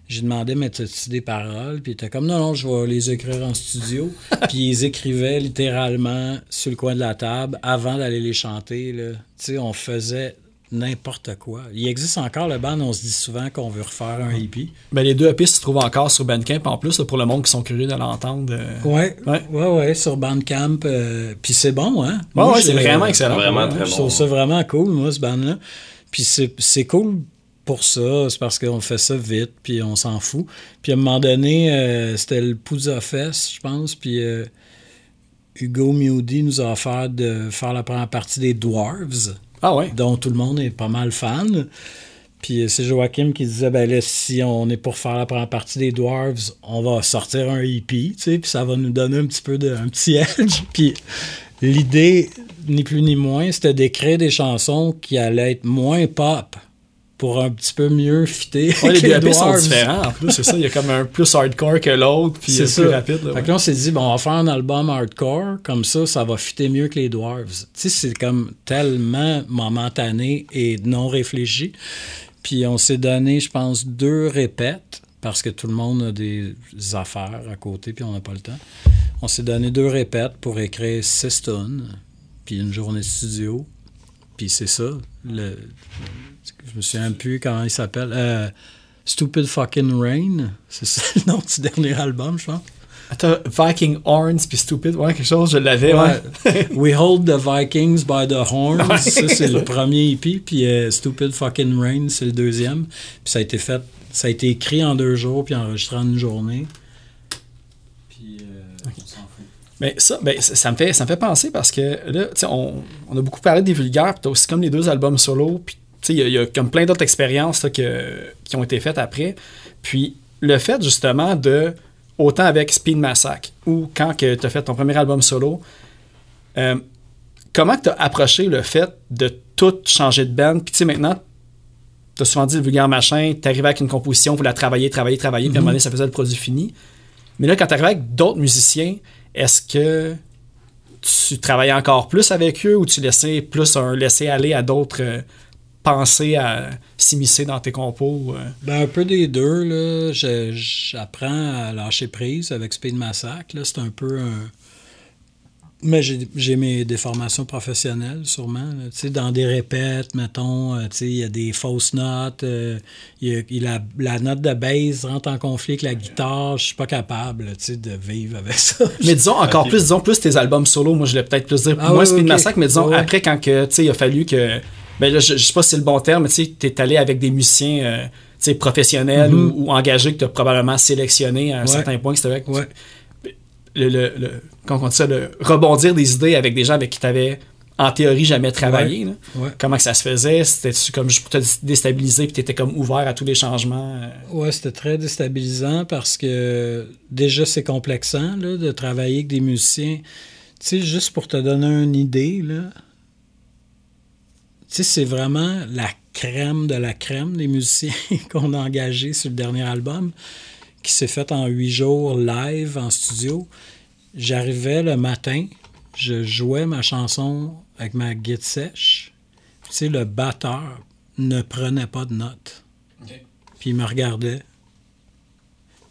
j'ai demandé, mais tu des paroles? Puis il était comme, non, non, je vais les écrire en studio. [laughs] Puis ils écrivaient littéralement sur le coin de la table avant d'aller les chanter. là. Tu sais, on faisait n'importe quoi. Il existe encore le band, on se dit souvent qu'on veut refaire un EP. Ben, les deux EP se trouvent encore sur Bandcamp en plus, là, pour le monde qui sont curieux de l'entendre. euh. Ouais, Ouais. ouais, ouais, sur Bandcamp. euh, Puis c'est bon, hein? Ouais, Moi, ouais, c'est je- vraiment excellent. Vraiment Ouais. très Je bon. trouve ça vraiment cool, moi, ce band-là. Puis c'est c'est cool pour ça, c'est parce qu'on fait ça vite, puis on s'en fout. Puis à un moment donné, euh, c'était le Pouza Fest, je pense, puis euh, Hugo Mewdy nous a offert de faire la première partie des Dwarves, Ah ouais. dont tout le monde est pas mal fan. Puis euh, c'est Joachim qui disait, ben là, si on est pour faire la première partie des Dwarves, on va sortir un EP, tu sais, puis ça va nous donner un petit peu de, un petit edge. [laughs] Puis l'idée, ni plus ni moins, c'était d'écrire des chansons qui allaient être moins pop pour un petit peu mieux fitter. Ouais, les EP sont Dwarves. différents en plus, c'est ça. Il y a comme un plus hardcore que l'autre, puis C'est euh, plus rapide. là, Fait que là, on s'est dit, bon, on va faire un album hardcore, comme ça, ça va fitter mieux que les Dwarves. Tu sais, c'est comme tellement momentané et non réfléchi. Puis on s'est donné, je pense, deux répètes, parce que tout le monde a des affaires à côté, puis on n'a pas le temps. On s'est donné deux répètes pour écrire six tonnes, puis une journée de studio. Puis c'est ça. Le, je me souviens plus comment il s'appelle. Euh, Stupid Fucking Rain. C'est ça le nom du dernier album, je pense. Attends, Viking Horns puis Stupid, ouais, quelque chose, je l'avais, ouais. Ouais. [laughs] We Hold the Vikings by the Horns. Ça, c'est le premier EP. Puis euh, Stupid Fucking Rain, c'est le deuxième. Puis ça a été fait, ça a été écrit en deux jours, puis enregistré en une journée. Puis euh, on s'en fout. Mais ça, ben, ça, ça me fait, ça me fait penser parce que là, tu sais, on, on a beaucoup parlé des vulgaires, puis t'as aussi comme les deux albums solo, puis il y a- il y, a comme plein d'autres expériences là, que- qui ont été faites après. Puis le fait justement de, autant avec Speed Massacre ou quand tu as fait ton premier album solo, euh, comment tu as approché le fait de tout changer de band? Puis tu sais, maintenant, tu as souvent dit le vulgaire machin, tu avec une composition, vous la travailler, travailler, travailler, puis à un moment donné, ça faisait le produit fini. Mais là, quand tu avec d'autres musiciens, est-ce que tu travaillais encore plus avec eux ou tu laissais plus un laisser aller à d'autres pensées à s'immiscer dans tes compos? euh? Ben, un peu des deux. Là. Je- J'apprends à lâcher prise avec Speed Massacre. là. C'est un peu un. Mais j'ai j'ai mes déformations professionnelles, sûrement. là. Tu sais, dans des répètes, mettons, euh, tu sais, il y a des fausses notes. euh, y a- la note de bass rentre en conflit avec la guitare. Je suis pas capable, là, tu sais, de vivre avec ça. [laughs] Mais disons encore plus, disons plus tes albums solo, moi je l'ai peut-être plus dire. Ah moi, ouais, Speed. Massacre, mais disons Ouais, après, quand que, tu sais, il a fallu que. Ben là, je, je sais pas si c'est le bon terme, mais tu sais, t'es allé avec des musiciens euh, tu sais, professionnels Mhm. ou, ou engagés que tu as probablement sélectionnés à un Ouais. certain point. c'était Ouais. le, le, le- comment on dit ça, le rebondir des idées avec des gens avec qui tu avais en théorie jamais travaillé. là. Comment que ça se faisait? C'était-tu comme juste pour te déstabiliser puis tu étais comme ouvert à tous les changements? euh? Ouais, c'était très déstabilisant parce que déjà c'est complexant là, de travailler avec des musiciens. Tu sais, juste pour te donner une idée, là, sais, c'est vraiment la crème de la crème des musiciens [laughs] qu'on a engagés sur le dernier album, qui s'est fait en huit jours live en studio. J'arrivais le matin, je jouais ma chanson avec ma guide sèche. Tu sais, le batteur ne prenait pas de notes. Puis il me regardait.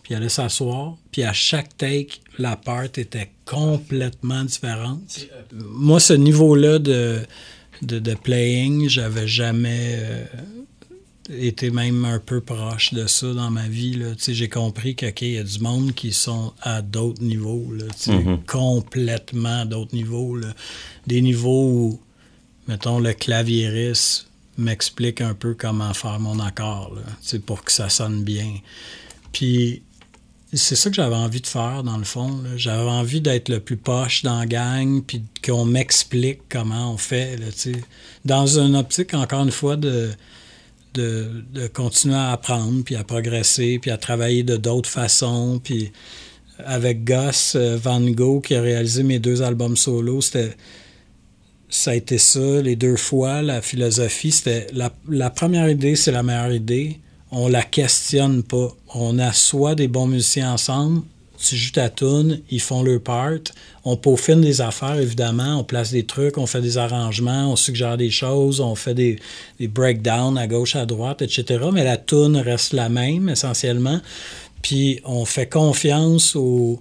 Puis il allait s'asseoir. Puis à chaque take, la part était complètement différente. Moi, ce niveau-là de, de, de playing, j'avais jamais euh, été même un peu proche de ça dans ma vie. J'ai compris qu'il y a du monde qui sont à d'autres niveaux. là, Mhm. Complètement à d'autres niveaux. là. Des niveaux où, mettons, le claviériste m'explique un peu comment faire mon accord, là, pour que ça sonne bien. Puis c'est ça que j'avais envie de faire, dans le fond. J'avais envie d'être le plus poche dans la gang, puis qu'on m'explique comment on fait, dans une optique, encore une fois, de, de, continuer à apprendre, puis à progresser, puis à travailler de d'autres façons. Puis avec Gus euh, Van Gogh, qui a réalisé mes deux albums solo, c'était ça a été ça les deux fois. La philosophie, c'était la première idée, c'est la meilleure idée. On la questionne pas. On assoit des bons musiciens ensemble. Tu joues ta tune, ils font leur part. On peaufine des affaires, évidemment. On place des trucs, on fait des arrangements, on suggère des choses, on fait des, des breakdowns à gauche, à droite, etc. Mais la tune reste la même, essentiellement. Puis on fait confiance au,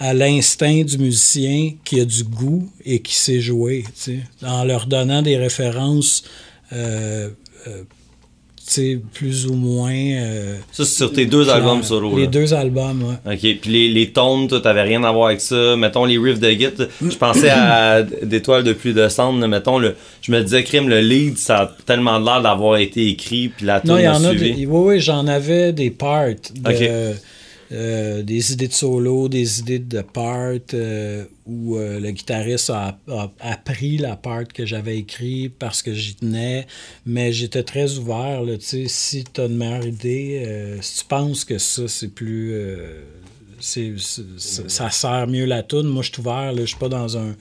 à l'instinct du musicien qui a du goût et qui sait jouer, tu sais, en leur donnant des références euh, euh, plus ou moins. euh, Ça, c'est sur tes deux clair. albums solo. Les là. deux albums, ouais. OK. Puis les, les tones, toi, t'avais rien à voir avec ça. Mettons les riffs de git. Je pensais à d'étoiles de pluie de cendres. là. Mettons, le, je me disais, crime, le lead, ça a tellement l'air d'avoir été écrit. Puis la Non, il y en a. Des, oui, oui, j'en avais des parts. de- Ok. Euh, des idées de solo, des idées de part euh, où euh, le guitariste a, a appris la part que j'avais écrit parce que j'y tenais. Mais j'étais très ouvert. Là, si tu as une meilleure idée, si tu penses que ça, c'est plus. ça sert mieux la tune. Moi, je suis ouvert. Je suis pas dans un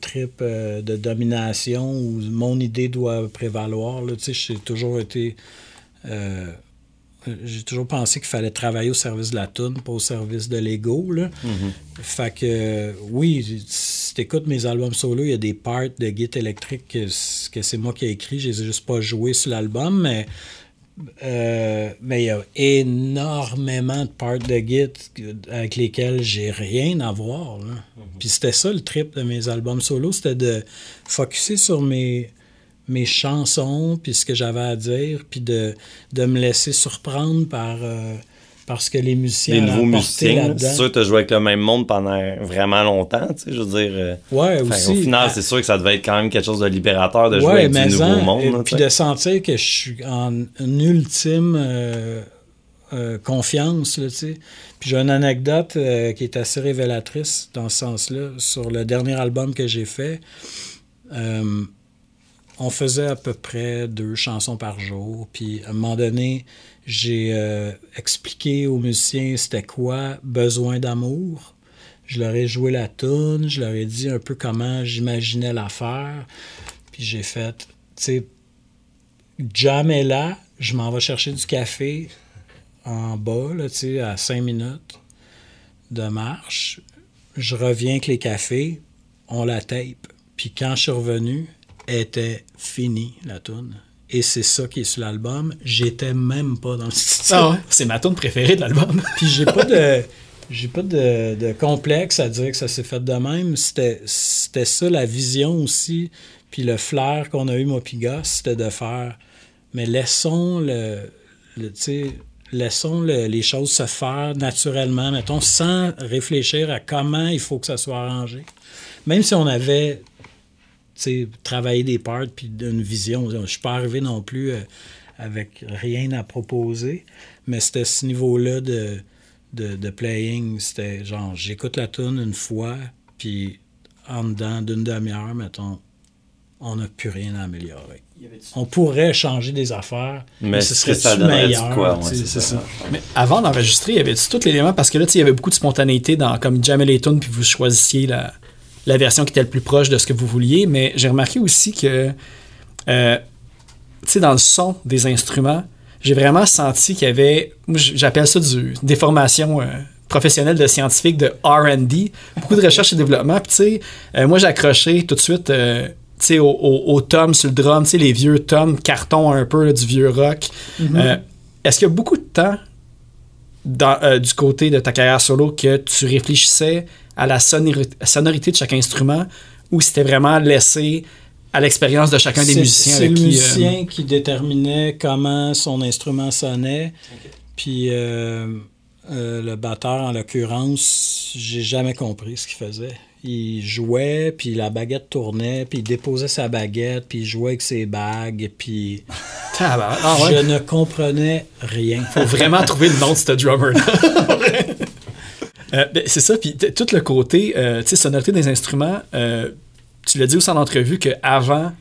trip de domination où mon idée doit prévaloir. J'ai toujours été. J'ai toujours pensé qu'il fallait travailler au service de la tune, pas au service de l'ego. là. Fait que, euh, oui, si t'écoutes mes albums solo, il y a des parts de guitare électrique que, c'est moi qui ai écrit. Je les ai juste pas joués sur l'album, mais euh, mais il y a énormément de parts de Git avec lesquelles j'ai rien à voir. là. Puis c'était ça le trip de mes albums solo, c'était de focuser sur mes, mes chansons, puis ce que j'avais à dire, puis de, de me laisser surprendre par, euh, par ce que les musiciens Les nouveaux musiciens. C'est sûr que t'as joué avec le même monde pendant vraiment longtemps. Tu sais, je veux dire. euh, Ouais, aussi. au final, c'est sûr que ça devait être quand même quelque chose de libérateur de jouer avec du nouveau en- monde. et là, puis tu de sentir que je suis en une ultime euh, confiance, tu sais. Puis j'ai une anecdote qui est assez révélatrice dans ce sens-là. Sur le dernier album que j'ai fait, on faisait à peu près deux chansons par jour. Puis à un moment donné, j'ai euh, expliqué aux musiciens c'était quoi besoin d'amour. Je leur ai joué la tune, je leur ai dit un peu comment j'imaginais la faire. Puis j'ai fait, tu sais, Jam là, je m'en vais chercher du café en bas, là, tu sais, à cinq minutes de marche. Je reviens avec les cafés, on la tape. Puis quand je suis revenu, était finie, la tune. Et c'est ça qui est sur l'album. J'étais même pas dans le studio. Ah ouais, c'est ma tune préférée de l'album. [laughs] Puis j'ai pas de j'ai pas de, de complexe à dire que ça s'est fait de même. C'était c'était ça la vision aussi. Puis le flair qu'on a eu moi c'était de faire mais laissons le, le tu sais laissons le- les choses se faire naturellement, mettons sans réfléchir à comment il faut que ça soit arrangé. Même si on avait tu sais, travaillé des parts puis d'une vision, je suis pas arrivé non plus euh, avec rien à proposer, mais c'était ce niveau-là de, de, de playing. C'était genre, j'écoute la tune une fois, puis en dedans d'une demi-heure, mettons, on n'a plus rien à améliorer. On pourrait changer des affaires, mais, Mais ce serait ça meilleur. quoi, ouais, c'est ça. ça. Mais avant d'enregistrer, il y avait tout l'élément parce que là, tu sais, il y avait beaucoup de spontanéité dans comme jamais les tunes, puis vous choisissiez la, la version qui était le plus proche de ce que vous vouliez. Mais j'ai remarqué aussi que, euh, tu sais, dans le son des instruments, j'ai vraiment senti qu'il y avait, j'appelle ça du, des formations euh, professionnelles de scientifiques de R&D, beaucoup de recherche et développement. Puis tu sais, euh, moi j'ai accroché tout de suite. tu sais, au, au, au tom sur le drum, tu sais, les vieux toms carton un peu là, du vieux rock. Euh, Est-ce qu'il y a beaucoup de temps dans, euh, du côté de ta carrière solo que tu réfléchissais à la sonori- sonorité de chaque instrument ou c'était vraiment laissé à l'expérience de chacun des musiciens C'est avec le qui, euh, musicien qui déterminait comment son instrument sonnait. Puis euh, euh, le batteur, en l'occurrence, j'ai jamais compris ce qu'il faisait. Il jouait, puis la baguette tournait, puis il déposait sa baguette, puis il jouait avec ses bagues, puis. [laughs] Ah ouais. je ne comprenais rien. Faut vraiment trouver le nom de ce drummer-là. [laughs] [laughs] Euh, ben, c'est ça, puis tout le côté, euh, tu sais, sonorité des instruments, euh, tu l'as dit aussi en entrevue qu'avant,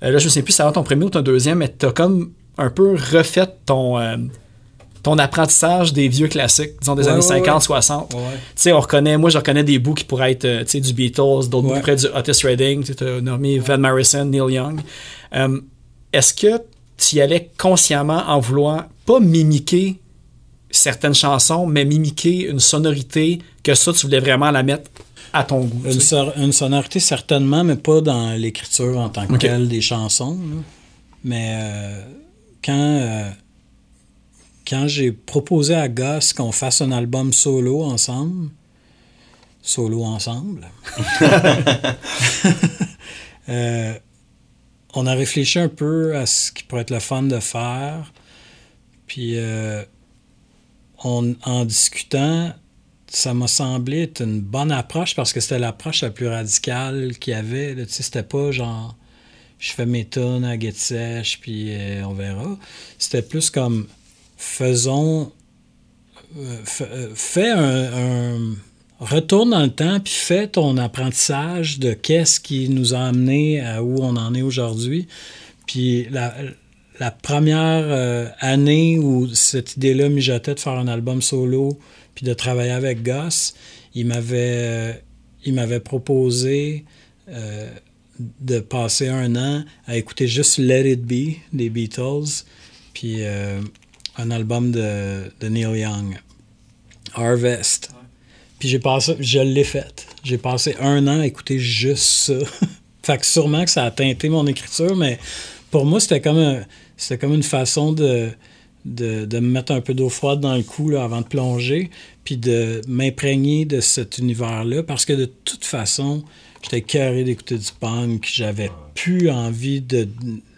là je ne sais plus si c'est avant ton premier ou ton deuxième, mais tu as comme un peu refait ton, ton apprentissage des vieux classiques, disons des Ouais, années ouais, 50, 60. Ouais. Tu sais, on reconnaît, moi je reconnais des bouts qui pourraient être tu sais, du Beatles, d'autres bouts être du Otis Redding, tu as nommé Van Morrison, Neil Young. Est-ce que tu y allais consciemment en voulant pas mimiquer certaines chansons, mais mimiquer une sonorité que ça, tu voulais vraiment la mettre à ton goût? Une, sonorité certainement, mais pas dans l'écriture en tant que telle des chansons. là. Mais euh, quand, euh, quand j'ai proposé à Gus qu'on fasse un album solo ensemble, solo ensemble, [laughs] euh, on a réfléchi un peu à ce qui pourrait être le fun de faire. Puis en discutant, ça m'a semblé être une bonne approche parce que c'était l'approche la plus radicale qu'il y avait. Tu sais, c'était pas genre je fais mes tonnes à guette sèche puis euh, on verra. C'était plus comme faisons euh, euh, fais un, retourne dans le temps puis fais ton apprentissage de qu'est-ce qui nous a amené à où on en est aujourd'hui. Puis la, la première année où cette idée-là mijotait de faire un album solo puis de travailler avec Gus, il m'avait il m'avait proposé de passer un an à écouter juste Let It Be des Beatles, puis euh, un album de, Neil Young, Harvest. Puis j'ai passé, je l'ai fait. J'ai passé un an à écouter juste ça. [laughs] fait que sûrement que ça a teinté mon écriture, mais pour moi, c'était comme, c'était comme une façon de, de, me mettre un peu d'eau froide dans le cou avant de plonger, puis de m'imprégner de cet univers-là, parce que de toute façon, J'étais carré d'écouter du punk. J'avais plus envie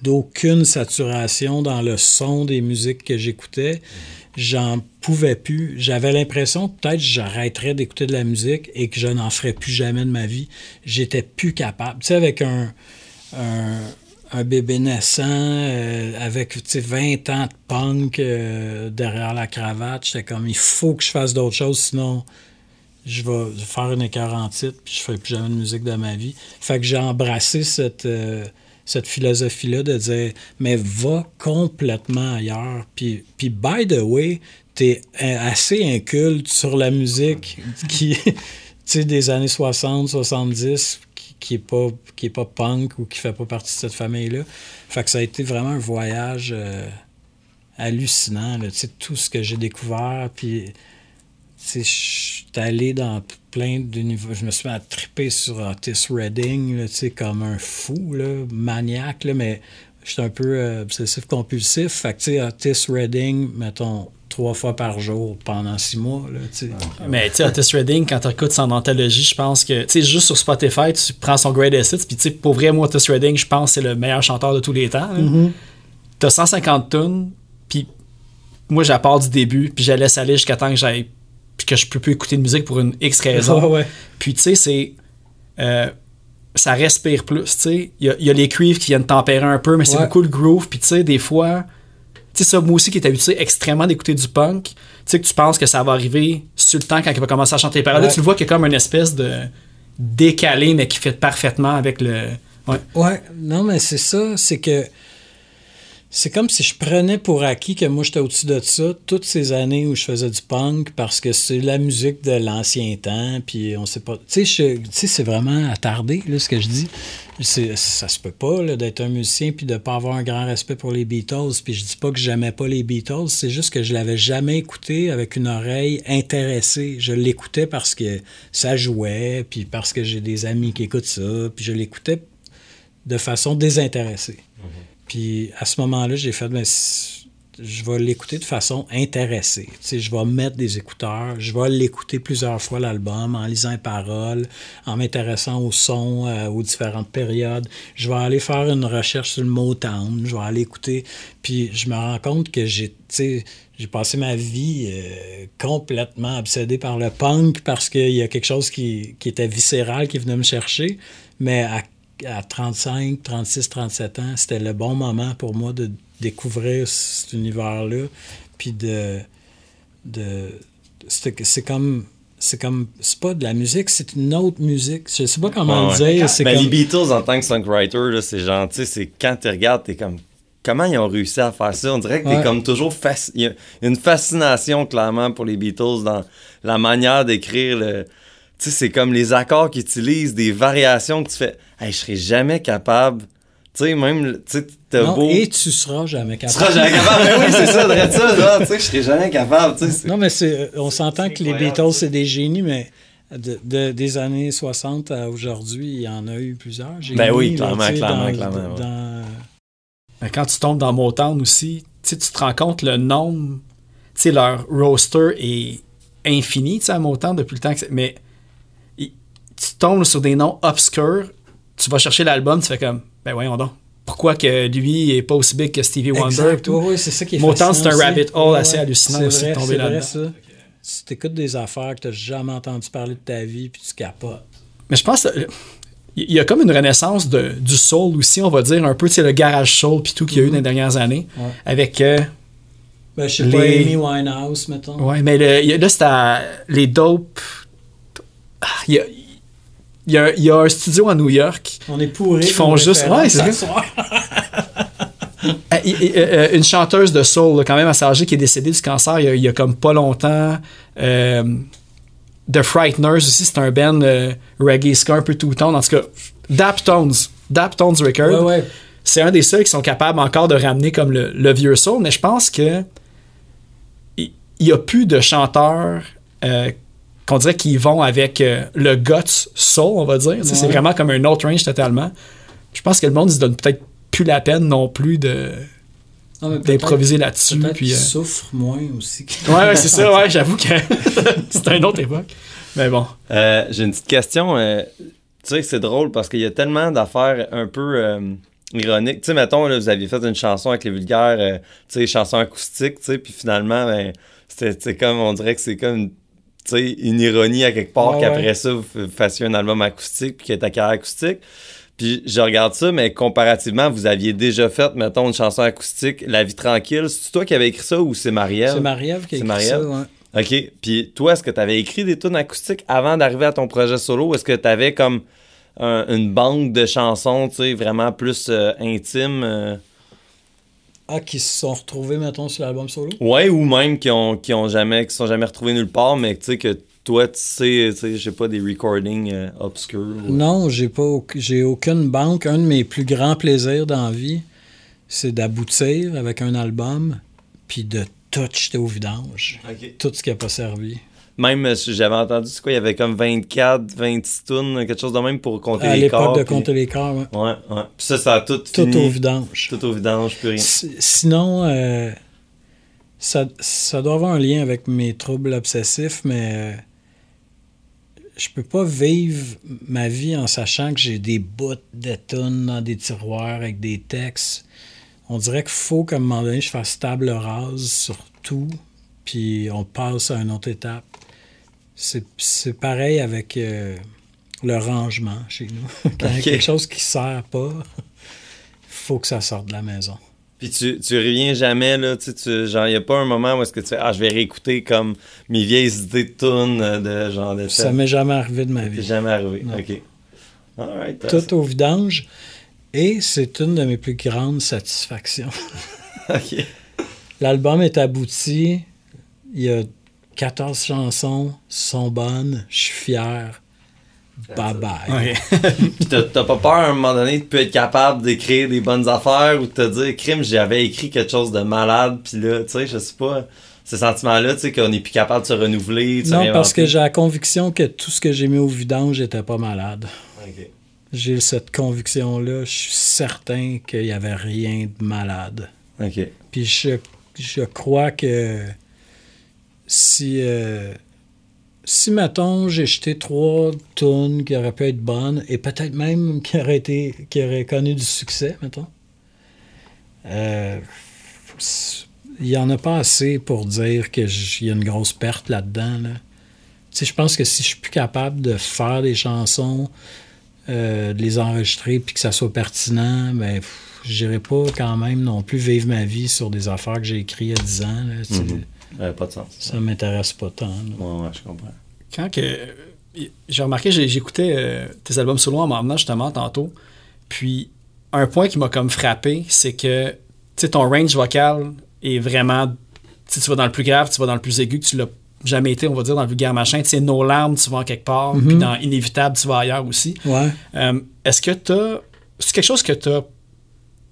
d'aucune saturation dans le son des musiques que j'écoutais. J'en pouvais plus. J'avais l'impression peut-être j'arrêterais d'écouter de la musique et que je n'en ferais plus jamais de ma vie. J'étais plus capable. Tu sais, avec un, bébé naissant, euh, avec 20 ans de punk euh, derrière la cravate, j'étais comme il faut que je fasse d'autres choses, sinon je vais faire une écart en titre, puis je ne ferai plus jamais de musique de ma vie. Fait que j'ai embrassé cette, euh, cette philosophie-là de dire, mais va complètement ailleurs. Puis, puis by the way, tu es assez inculte sur la musique qui, [laughs] des années 60, 70, qui, n'est pas, qui est pas punk ou qui fait pas partie de cette famille-là. Fait que ça a été vraiment un voyage euh, hallucinant, là, tout ce que j'ai découvert, puis je suis allé dans plein d'univers. Je me suis triper sur Otis Redding, comme un fou, là, maniaque, là, mais j'étais un peu euh, obsessif compulsif. Fait que, Otis Redding, mettons, trois fois par jour pendant six mois. Là, Mais tu sais, Otis Redding, quand tu écoutes son anthologie, je pense que, tu sais, juste sur Spotify, tu prends son Greatest Hits, puis tu sais, pour vrai, moi, Otis Redding, je pense que c'est le meilleur chanteur de tous les temps. Mm-hmm. Tu as 150 tunes, puis moi, j'apporte du début, puis je laisse aller jusqu'à temps que j'aille puis que je peux plus écouter de musique pour une X raison. [laughs] Puis tu sais, c'est. Euh, ça respire plus, tu sais. Il y, a les cuivres qui viennent tempérer un peu, mais c'est beaucoup le groove. Puis tu sais, des fois, sais, ça, moi aussi qui est habitué extrêmement d'écouter du punk, tu sais, que tu penses que ça va arriver sur le temps quand il va commencer à chanter les paroles. Là, tu le vois qu'il y a comme une espèce de décalé, mais qui fait parfaitement avec le. Ouais, ouais non, mais c'est ça, c'est que c'est comme si je prenais pour acquis que moi j'étais au-dessus de ça toutes ces années où je faisais du punk parce que c'est la musique de l'ancien temps puis on sait pas. Tu sais c'est vraiment attardé là ce que je dis. Ça se peut pas d'être un musicien puis de pas avoir un grand respect pour les Beatles puis je dis pas que j'aimais pas les Beatles c'est juste que je l'avais jamais écouté avec une oreille intéressée. Je l'écoutais parce que ça jouait puis parce que j'ai des amis qui écoutent ça puis je l'écoutais de façon désintéressée. Puis à ce moment-là, j'ai fait, ben, je vais l'écouter de façon intéressée. Tu sais, je vais mettre des écouteurs, je vais l'écouter plusieurs fois l'album en lisant les paroles, en m'intéressant au son, euh, aux différentes périodes. Je vais aller faire une recherche sur le Motown, je vais aller écouter. Puis je me rends compte que j'ai, j'ai passé ma vie euh, complètement obsédé par le punk parce qu'il y a quelque chose qui, qui était viscéral qui venait me chercher. Mais à à 35, 36, 37 ans, c'était le bon moment pour moi de découvrir cet univers-là. Puis de. de c'est comme. C'est comme. C'est pas de la musique, c'est une autre musique. Je sais pas comment le dire. Ben, Les Beatles, en tant que songwriter, c'est gentil. C'est quand tu regardes, t'es comme. Comment ils ont réussi à faire ça? On dirait que t'es comme toujours. Il y a une fascination, clairement, pour les Beatles dans la manière d'écrire le sais, c'est comme les accords qu'ils utilisent, des variations que tu fais. Hey, je serais jamais capable. Tu sais, même, tu sais, t'as beau. Et tu seras jamais capable. Tu seras jamais capable. Mais oui, c'est ça, de ça, Tu sais, je serais jamais capable. Tu sais, non, mais c'est, euh, on s'entend que les Beatles, c'est des génies, mais de, des années 60 à aujourd'hui, il y en a eu plusieurs. ben oui, clairement, clairement, clairement. Quand tu tombes dans Motown aussi, tu te rends compte le nombre. Tu sais, leur roster est infini, tu sais, à Motown depuis le temps que Mais tu tombes sur des noms obscurs, tu vas chercher l'album, tu fais comme, ben voyons donc, pourquoi que lui est pas aussi big que Stevie Wonder? Exact. ouais, c'est ça qui est Mais autant c'est un rabbit hole Ouais, assez hallucinant aussi de tomber là-dedans. tu écoutes des affaires que tu n'as jamais entendu parler de ta vie, puis tu capotes. Mais je pense qu'il y a comme une renaissance de, du soul aussi, on va dire, un peu, tu sais, le garage soul puis tout qu'il y a eu dans les dernières années. Ouais. Avec. euh, Ben, je sais Les- pas, Amy Winehouse, mettons. ouais, mais le- il là, c'est à. Les dope. Il y a, il y a- il y a un studio à New York. On est pourris. Qui font juste- ouais, c'est vrai. [laughs] Euh, une chanteuse de soul, là, quand même assez âgée, qui est décédée du cancer il y a, il y a comme pas longtemps. Euh, The Frighteners aussi, c'est un band euh, reggae ska un peu tout tone. En tout cas, Daptones. Daptones Record. Ouais, ouais. c'est un des seuls qui sont capables encore de ramener comme le, le vieux soul, mais je pense que il n'y a plus de chanteurs euh, qu'on dirait qu'ils vont avec euh, le guts soul, on va dire. C'est vraiment comme un autre range totalement. Je pense que le monde ne se donne peut-être plus la peine non plus de d'improviser là-dessus. Peut-être Puis, euh, souffrent moins aussi. Ouais, ouais, c'est ça, ouais, [laughs] j'avoue que [laughs] c'est une autre époque. Mais bon. Euh, J'ai une petite question. euh, tu sais, c'est drôle parce qu'il y a tellement d'affaires un peu euh, ironiques. Tu sais, mettons, là, vous aviez fait une chanson avec les vulgaires, euh, tu sais, chanson acoustique, tu sais, puis finalement, ben, c'était comme, on dirait que c'est comme, une- ironie à quelque part qu'après ouais. ça, vous fassiez un album acoustique puis qu'il y ait ta carrière acoustique. Puis je regarde ça, mais comparativement, vous aviez déjà fait, mettons, une chanson acoustique, La vie tranquille. C'est toi qui avais écrit ça ou c'est Marie-Ève? C'est Marie-Ève qui a C'est écrit Marie-Ève? ça, ouais. OK. Puis toi, est-ce que tu avais écrit des tunes acoustiques avant d'arriver à ton projet solo? Ou est-ce que tu avais comme un- une banque de chansons, tu sais, vraiment plus euh, intime? euh? Ah, qui se sont retrouvés, mettons, sur l'album solo? Ouais, ou même qui ont, qui ont jamais, qui sont jamais retrouvés nulle part, mais tu sais que toi, tu sais, tu sais, je sais pas, des recordings euh, obscurs. ou- Non, j'ai pas j'ai aucune banque. Un de mes plus grands plaisirs dans la vie, c'est d'aboutir avec un album, puis de tout jeter au vidange. Tout ce qui n'a pas servi. Même, euh, j'avais entendu, c'est quoi, il y avait comme 24, 26 tunes, quelque chose de même pour compter À les corps. l'époque de puis- compter les corps, ouais. Ouais, ouais. Puis ça, ça a tout tout fini. au vidange. Tout au vidange, plus rien. Si- Sinon, euh, ça, ça doit avoir un lien avec mes troubles obsessifs, mais euh, je peux pas vivre ma vie en sachant que j'ai des bouts de tonnes dans des tiroirs avec des textes. On dirait qu'il faut qu'à un moment donné, je fasse table rase sur tout, puis on passe à une autre étape. C'est c'est pareil avec euh, le rangement chez nous. [laughs] Quand il y a Ok. quelque chose qui sert pas, faut que ça sorte de la maison. Puis tu, tu reviens jamais, là, tu sais, tu- genre, il a pas un moment où est-ce que tu fais, ah, je vais réécouter comme mes vieilles idées de tunes, euh, de genre de Ça m'est jamais arrivé de ma vie. jamais arrivé. Non. OK. Alright. Tout au vidange. Et c'est une de mes plus grandes satisfactions. [laughs] OK. L'album est abouti. Il y a 14 chansons, sont bonnes. Je suis fier. Bye bye. [laughs] Puis t'as pas peur à un moment donné de plus être capable d'écrire des bonnes affaires ou de te dire, crime, j'avais écrit quelque chose de malade, puis là, tu sais, je sais pas, ce sentiment-là, tu sais, qu'on est plus capable de se renouveler, de se Non, parce que j'ai la conviction que tout ce que j'ai mis au vidange n'était pas malade. J'ai cette conviction-là. Je suis certain qu'il n'y avait rien de malade. OK. Puis je, je crois que si, euh, si mettons, j'ai jeté trois tonnes qui auraient pu être bonnes et peut-être même qui auraient, été, qui auraient connu du succès, mettons, euh, il n'y en a pas assez pour dire qu'il y a une grosse perte là-dedans. Je pense que si je suis plus capable de faire des chansons, euh, de les enregistrer puis que ça soit pertinent, ben, j'irai pas quand même non plus vivre ma vie sur des affaires que j'ai écrites il y a 10 ans. là. Ouais, pas de sens. Ça m'intéresse pas tant. Ouais, ouais, je comprends. quand que j'ai remarqué, j'écoutais euh, tes albums solo en m'emmenant justement tantôt. Puis un point qui m'a comme frappé, c'est que tu sais, ton range vocal est vraiment. Tu sais, tu vas dans le plus grave, tu vas dans le plus aigu, que tu l'as jamais été, on va dire, dans le vulgaire machin. Tu sais, nos larmes, tu vas en quelque part. Puis dans Inévitable, tu vas ailleurs aussi. Ouais. Euh, Est-ce que tu as. C'est quelque chose que tu as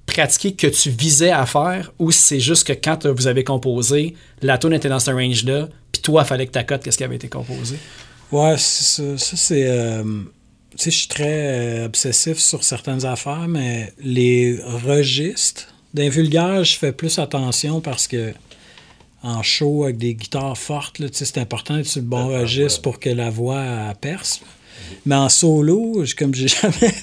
pratiqué, que tu visais à faire, ou c'est juste que quand vous avez composé, la tune était dans ce range-là, puis toi, il fallait que tu accotes qu'est-ce qui avait été composé? Ouais, c'est ça, ça, c'est. euh, tu sais, je suis très euh, obsessif sur certaines affaires, mais les registres. D'un vulgaire, je fais plus attention parce que en show avec des guitares fortes, là, tu sais, c'est important d'être sur le bon Ah, registre ouais. pour que la voix perce. Mais en solo, je- comme j'ai [laughs] jamais.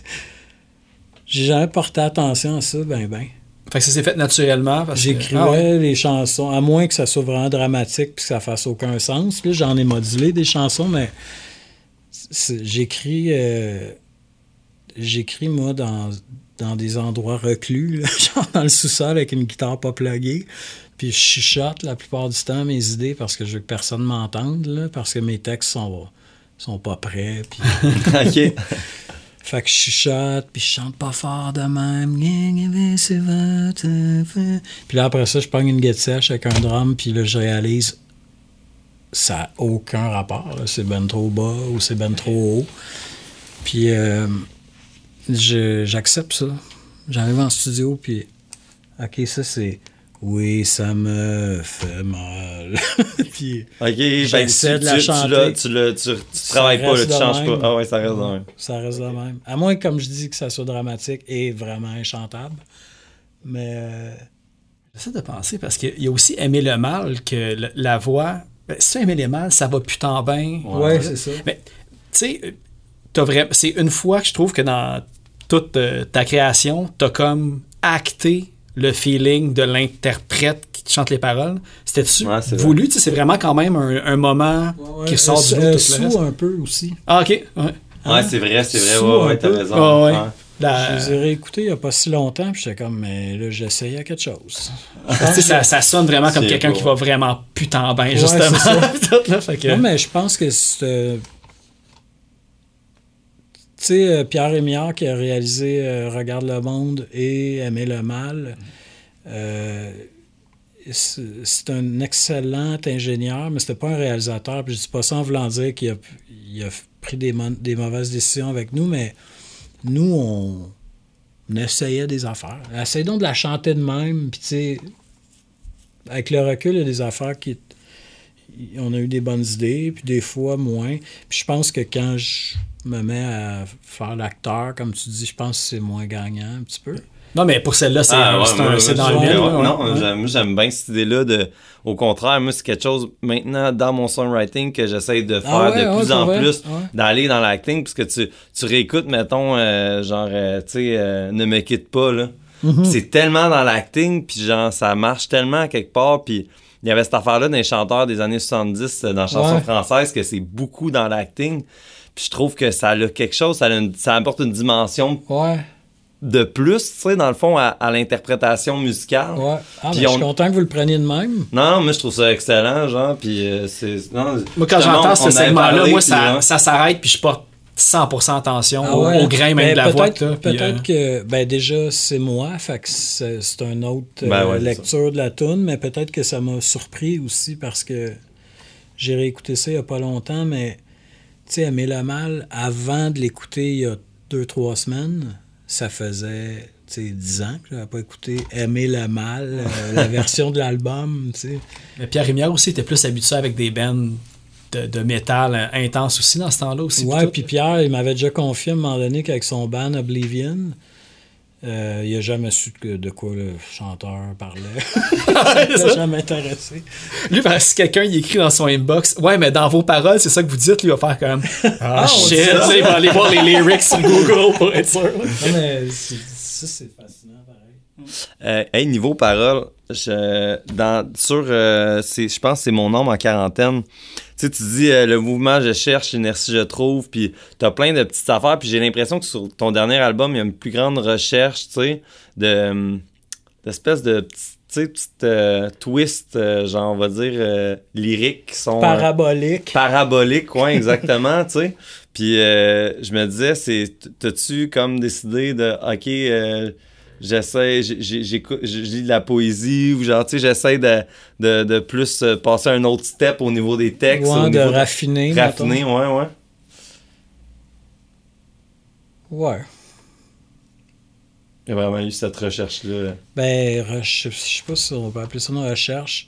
J'ai jamais porté attention à ça, ben ben. Fait que ça s'est fait naturellement. parce que- J'écrivais Ah ouais? les chansons, à moins que ça soit vraiment dramatique puis que ça fasse aucun sens. Là, j'en ai modulé des chansons, mais j'écris, euh, j'écris moi dans, dans des endroits reclus, là, [laughs] genre dans le sous-sol avec une guitare pas pluguée. Puis je chuchote la plupart du temps mes idées parce que je veux que personne m'entende, là, parce que mes textes sont, sont pas prêts. Puis [laughs] OK. [laughs] fait que je chuchote, puis je chante pas fort de même. Puis là, après ça, je prends une guette sèche avec un drum, puis là, je réalise ça n'a aucun rapport. C'est ben trop bas ou c'est ben trop haut. Puis euh, j'accepte ça. J'arrive en studio, puis OK, ça c'est... Oui, ça me fait mal. [laughs] puis OK. J'essaie tu- de la tu- tu chanter. Tu, l'as- tu, tu Ça travailles pas, là, reste tu changes même. pas. Ah ouais, ça reste dans même. Ça reste de même. À moins, comme je dis, que ça soit dramatique et vraiment inchantable. Mais euh, J'essaie de penser parce qu'il y a aussi aimer le mal que le- la voix. Ben, si tu aimer le mal, ça va putain bien. Ouais, c'est ça. Mais tu sais, c'est une fois que je trouve que dans toute euh, ta création, t'as comme acté le feeling de l'interprète qui te chante les paroles. C'était-tu Ouais, vrai. voulu? Tu sais, C'est vraiment quand même un, un moment qui sort du lot, euh, tout le sous un peu aussi. Ah, ok. Ouais. Ouais, c'est vrai, c'est vrai. Sous Ouais, t'as raison. Ah, ouais. Ouais. La- Je les ai réécoutés il n'y a pas si longtemps, puis j'étais comme, mais là, j'essayais quelque chose. [laughs] tu sais, ça, ça sonne vraiment comme quelqu'un qui va vraiment putain bien, Ouais, justement. c'est ça. [laughs] Tout, là, fait que- Non, mais je pense que c'est. Tu sais, euh, Pierre Rémillard qui a réalisé euh, Regarde le monde et Aimer le mal, euh, c'est un excellent ingénieur, mais c'était pas un réalisateur. Puis je dis pas ça en voulant dire qu'il a, pris des, mauvaises décisions avec nous, mais nous, on, essayait des affaires. Essaye donc de la chanter de même, puis tu sais, avec le recul, il y a des affaires qui on a eu des bonnes idées, puis des fois moins. Puis je pense que quand je me mets à faire l'acteur, comme tu dis, je pense que c'est moins gagnant un petit peu. Non, mais pour celle-là, c'est Ah, ouais, dans le mille. ouais. Non, Ouais. j'aime- moi, j'aime bien cette idée-là. De, au contraire, moi, c'est quelque chose maintenant dans mon songwriting que j'essaie de faire Ah ouais, de ouais, plus en vrai? plus, Ouais. d'aller dans l'acting, parce que tu, tu réécoutes, mettons, euh, genre, euh, tu sais, euh, Ne me quitte pas, là. Mm-hmm. C'est tellement dans l'acting, puis genre, ça marche tellement à quelque part, puis il y avait cette affaire-là les chanteurs des années 70 euh, dans la chanson Ouais. française, que c'est beaucoup dans l'acting. Puis je trouve que ça a quelque chose, ça, a une- ça apporte une dimension Ouais, de plus, tu sais, dans le fond, à, à l'interprétation musicale. ouais. Ah, Puis mais je on- suis content que vous le preniez de même. Non, moi je trouve ça excellent, genre, puis euh, c'est... non, Moi, quand j'entends ce segment-là, moi, puis, ça, s'arrête, puis je porte 100% attention Ah au, ouais? au grain même Ben, de la voix. peut-être, euh, que, ben déjà, c'est moi, fait que c'est, une autre euh, Ben ouais, c'est lecture de la tune, mais peut-être que ça m'a surpris aussi parce que j'ai réécouté ça il n'y a pas longtemps, mais sais, Aimer le mal, avant de l'écouter il y a deux, trois semaines, ça faisait tu sais, 10 ans que je n'avais pas écouté Aimer le mal, euh, [laughs] la version de l'album, mais Pierre Rémière aussi était plus habitué avec des bands de, de métal euh, intense aussi dans ce temps-là aussi. Ouais, tout. puis Pierre, il m'avait déjà confié à un moment donné qu'avec son band Oblivion, euh, il n'a jamais su de, de quoi le chanteur parlait. [laughs] ça l'a jamais intéressé. Lui, parce que quelqu'un il écrit dans son inbox, ouais, mais dans vos paroles, c'est ça que vous dites, lui il va faire comme [laughs] Ah, on shit, il va aller voir les lyrics sur Google pour être sûr. Non, mais c'est- ça, c'est fascinant, pareil. Euh, hey, niveau parole, je, dans, sur, euh, c'est- je pense que c'est mon homme en quarantaine. Tu sais, tu dis euh, le mouvement je cherche, l'inertie je trouve, puis t'as plein de petites affaires, puis j'ai l'impression que sur ton dernier album, il y a une plus grande recherche, tu sais, de hum, d'espèces de sais, petites euh, twists, euh, genre, on va dire, euh, lyriques qui sont... euh, Parabolique. parabolique, ouais, [laughs] exactement, tu sais. Puis euh, je me disais, c'est, t'as-tu comme décidé de, ok, euh, j'essaie, j'écoute- je lis de la poésie ou genre, tu sais, j'essaie de, de, de plus euh, passer un autre step au niveau des textes, Ouais, au de niveau raffiner. raffiner, ouais, ouais. Ouais. Il y a vraiment eu cette recherche-là. Ben, je sais pas si on peut appeler ça une recherche.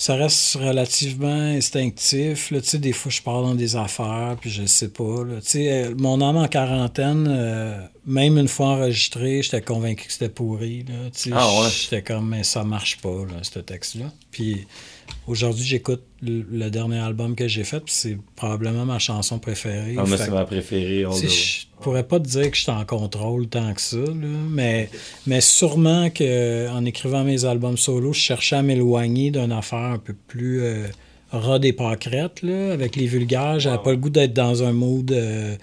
Ça reste relativement instinctif. Là. Tu sais, des fois, je pars dans des affaires, puis je sais pas. Là. Tu sais, euh, mon âme en quarantaine euh, même une fois enregistré, j'étais convaincu que c'était pourri. Là. Tu sais, Ah ouais? J'étais comme, mais ça marche pas, là, ce texte-là. Puis aujourd'hui, j'écoute le, le dernier album que j'ai fait, puis c'est probablement ma chanson préférée. Ah, c'est ma préférée. Je pourrais pas te dire que je suis en contrôle tant que ça, là, mais, mais sûrement que en écrivant mes albums solo, je cherchais à m'éloigner d'une affaire un peu plus euh, pâquerettes, là, avec les vulgaires. J'avais pas le goût d'être dans un mood euh,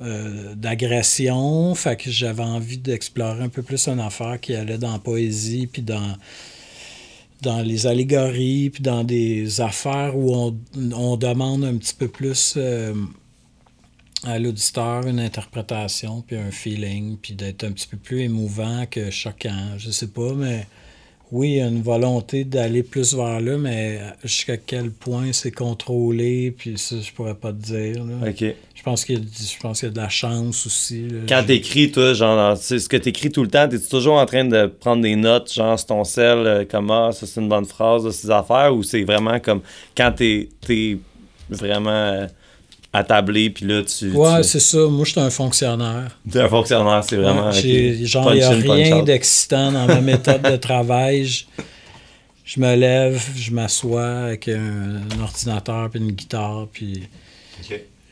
euh, d'agression, fait que j'avais envie d'explorer un peu plus une affaire qui allait dans la poésie, puis dans dans les allégories, puis dans des affaires où on, on demande un petit peu plus euh, à l'auditeur une interprétation, puis un feeling, puis d'être un petit peu plus émouvant que choquant. Je sais pas, mais oui, il y a une volonté d'aller plus vers là, mais jusqu'à quel point c'est contrôlé, puis ça, je pourrais pas te dire. là. Ok. Je pense qu'il y, a- je pense qu'il y a de la chance aussi. là. Quand t'écris, toi, genre, sais, ce que t'écris tout le temps, t'es toujours en train de prendre des notes, genre, sur ton sel, euh, comme, ah, ça c'est une bonne phrase, ces affaires, ou c'est vraiment comme quand t'es t'es vraiment euh, attablé, puis là, tu. Ouais, tu- c'est ça. Moi, je suis un fonctionnaire. T'es un fonctionnaire, c'est vraiment. Ouais, genre, il n'y a rien d'excitant dans ma méthode de [laughs] travail. Je, je me lève, je m'assois avec un, un ordinateur puis une guitare, puis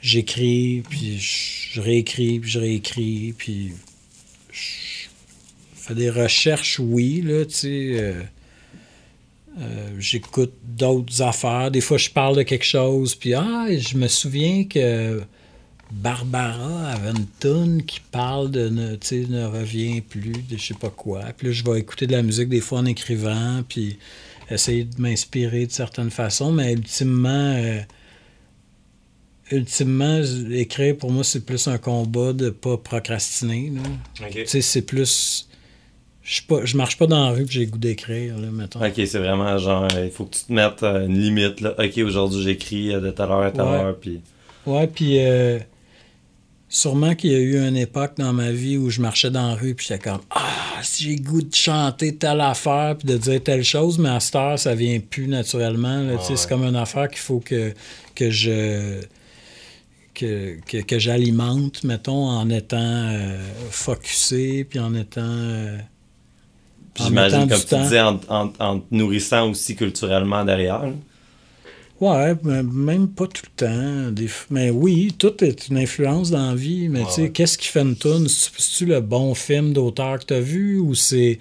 j'écris, puis je, je réécris, puis je réécris, puis je fais des recherches, oui, là, tu sais. euh, euh, J'écoute d'autres affaires. Des fois, je parle de quelque chose, puis ah, je me souviens que Barbara avait une tune qui parle de ne, ne revient plus, de je sais pas quoi. Puis là, je vais écouter de la musique des fois en écrivant, puis essayer de m'inspirer de certaines façons, mais ultimement, euh, ultimement, écrire pour moi, c'est plus un combat de pas procrastiner. là. Ok. Tu sais, c'est plus. Je pas- je marche pas dans la rue que j'ai goût d'écrire, là, mettons. Ok, c'est vraiment genre, euh, il faut que tu te mettes euh, une limite, là. Ok, aujourd'hui j'écris euh, de telle heure à telle Ouais. heure, puis. Ouais, puis euh, sûrement qu'il y a eu une époque dans ma vie où je marchais dans la rue puis j'étais comme Ah, si j'ai goût de chanter telle affaire puis de dire telle chose, mais à cette heure, ça vient plus naturellement. sais, ouais. C'est comme une affaire qu'il faut que, que je que, que, que j'alimente, mettons, en étant euh, focusé puis en étant euh, J'imagine, comme tu temps. disais, en, en- en te nourrissant aussi culturellement derrière. là. Ouais, même pas tout le temps. Des Mais oui, tout est une influence dans la vie. Mais Ouais, tu sais, ouais. qu'est-ce qui fait une tune? C'est-tu le bon film d'auteur que tu as vu ou c'est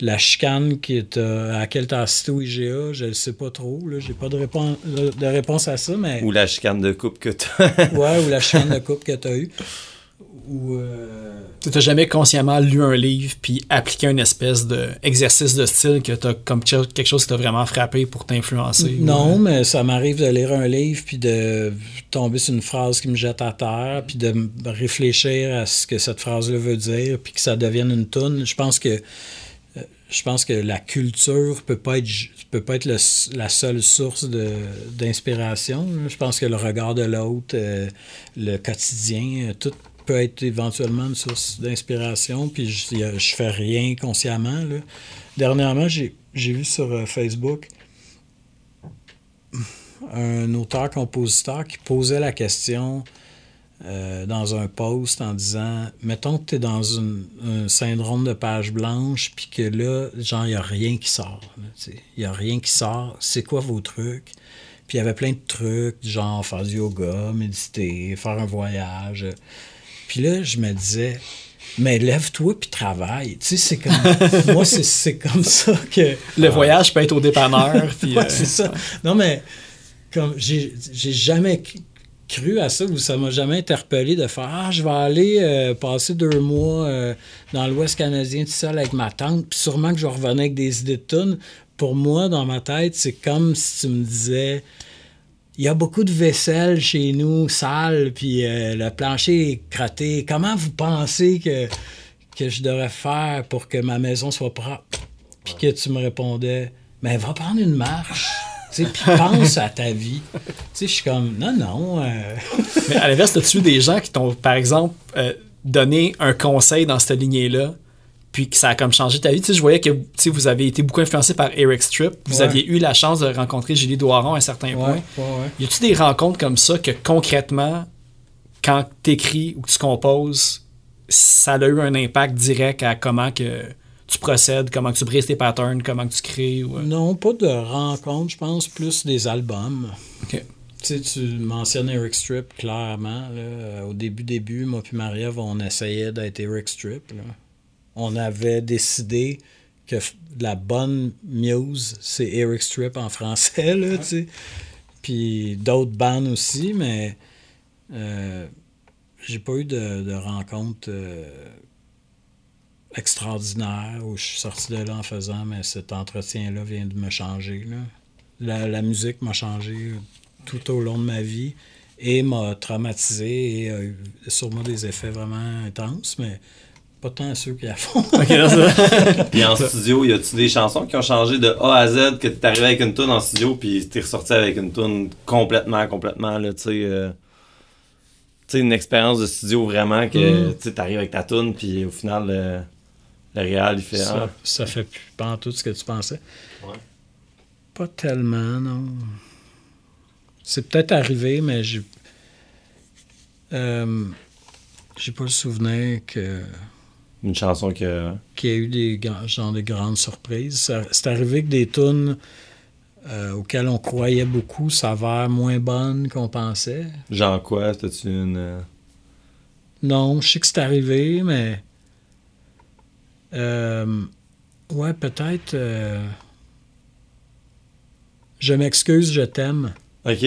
la chicane qui est, euh, à laquelle tu as assisté au IGA? Je ne sais pas trop. Là. J'ai pas de, réponse de réponse à ça, mais. Ou la chicane de coupe que t'as. Ouais, ou la chicane de [laughs] couple que tu as eue. Ou. euh, Tu n'as jamais consciemment lu un livre puis appliqué une espèce d'exercice de style que tu as comme quelque chose- qui t'a vraiment frappé pour t'influencer. Non, ou- mais ça m'arrive de lire un livre puis de tomber sur une phrase qui me jette à terre puis de réfléchir à ce que cette phrase-là veut dire puis que ça devienne une toune. Je pense que euh, je pense que la culture peut pas être peut pas être le la seule source d'inspiration. Je pense que le regard de l'autre, euh, le quotidien, euh, tout être éventuellement une source d'inspiration. Puis je, fais rien consciemment. Dernièrement, j'ai vu sur euh, Facebook un auteur-compositeur qui posait la question euh, dans un post en disant mettons que tu es dans un syndrome de page blanche, puis que là, genre, il n'y a rien qui sort. Il n'y a rien qui sort. C'est quoi vos trucs? Puis il y avait plein de trucs, genre faire du yoga, méditer, faire un voyage. Puis là, je me disais, mais lève-toi puis travaille. Tu sais, c'est comme. [laughs] moi, c'est- c'est comme ça que. Le voyage peut être au dépanneur. [laughs] puis, Ouais, euh, c'est ça. Non, mais comme j'ai j'ai jamais cru à ça ou ça m'a jamais interpellé de faire Ah, je vais aller euh, passer deux mois euh, dans l'Ouest canadien tout seul avec ma tante, puis sûrement que je vais revenir avec des idées de tunes. Pour moi, dans ma tête, c'est comme si tu me disais il y a beaucoup de vaisselle chez nous, sale, puis euh, le plancher est crotté. Comment vous pensez que, que je devrais faire pour que ma maison soit propre? Puis que tu me répondais, mais va prendre une marche. Puis pense à ta vie. Je suis comme, non, non. euh, Mais à l'inverse, as-tu des gens qui t'ont, par exemple, euh, donné un conseil dans cette lignée-là, puis que ça a comme changé ta vie? Tu sais, je voyais que tu sais, vous avez été beaucoup influencé par Eric Strip. Vous Ouais. aviez eu la chance de rencontrer Julie Doiron à un certain point. ouais, ouais. Y a-tu des rencontres comme ça que concrètement, quand t'écris ou que tu composes, ça a eu un impact direct à comment que tu procèdes, comment que tu brises tes patterns, comment que tu crées? Ou... euh? Non, pas de rencontre, je pense, plus des albums. Ok. Tu sais, tu mentionnes Eric Strip, clairement. là. Au début, début, moi puis Marie-Ève, on essayait d'être Eric Strip. là. On avait décidé que la bonne muse, c'est Eric Strip en français, là, tu sais. Puis d'autres bandes aussi, mais euh, j'ai pas eu de, de rencontre euh, extraordinaire où je suis sorti de là en faisant, mais cet entretien-là vient de me changer. Là. La, la musique m'a changé tout au long de ma vie et m'a traumatisé et a eu sur moi des effets vraiment intenses, mais pas tant ceux qui la font. [laughs] Là, [laughs] Puis en studio, y a-tu des chansons qui ont changé de A à Z, que t'es arrivé avec une tune en studio, puis t'es ressorti avec une tune complètement, complètement, là, tu sais. euh, tu sais, une expérience de studio vraiment que Mm. tu t'arrives avec ta tune, puis au final, le, le réal, il fait. ça, ah, ça fait plus pas en tout ce que tu pensais. Ouais. Pas tellement, non. C'est peut-être arrivé, mais j'ai. Euh, j'ai pas le souvenir que une chanson qu'il y a eu des, genre des grandes surprises. C'est arrivé que des tunes euh, auxquelles on croyait beaucoup s'avèrent moins bonnes qu'on pensait. Genre quoi? T'as-tu une. euh, Non, je sais que c'est arrivé, mais. euh, ouais, peut-être. euh, je m'excuse, je t'aime. Ok.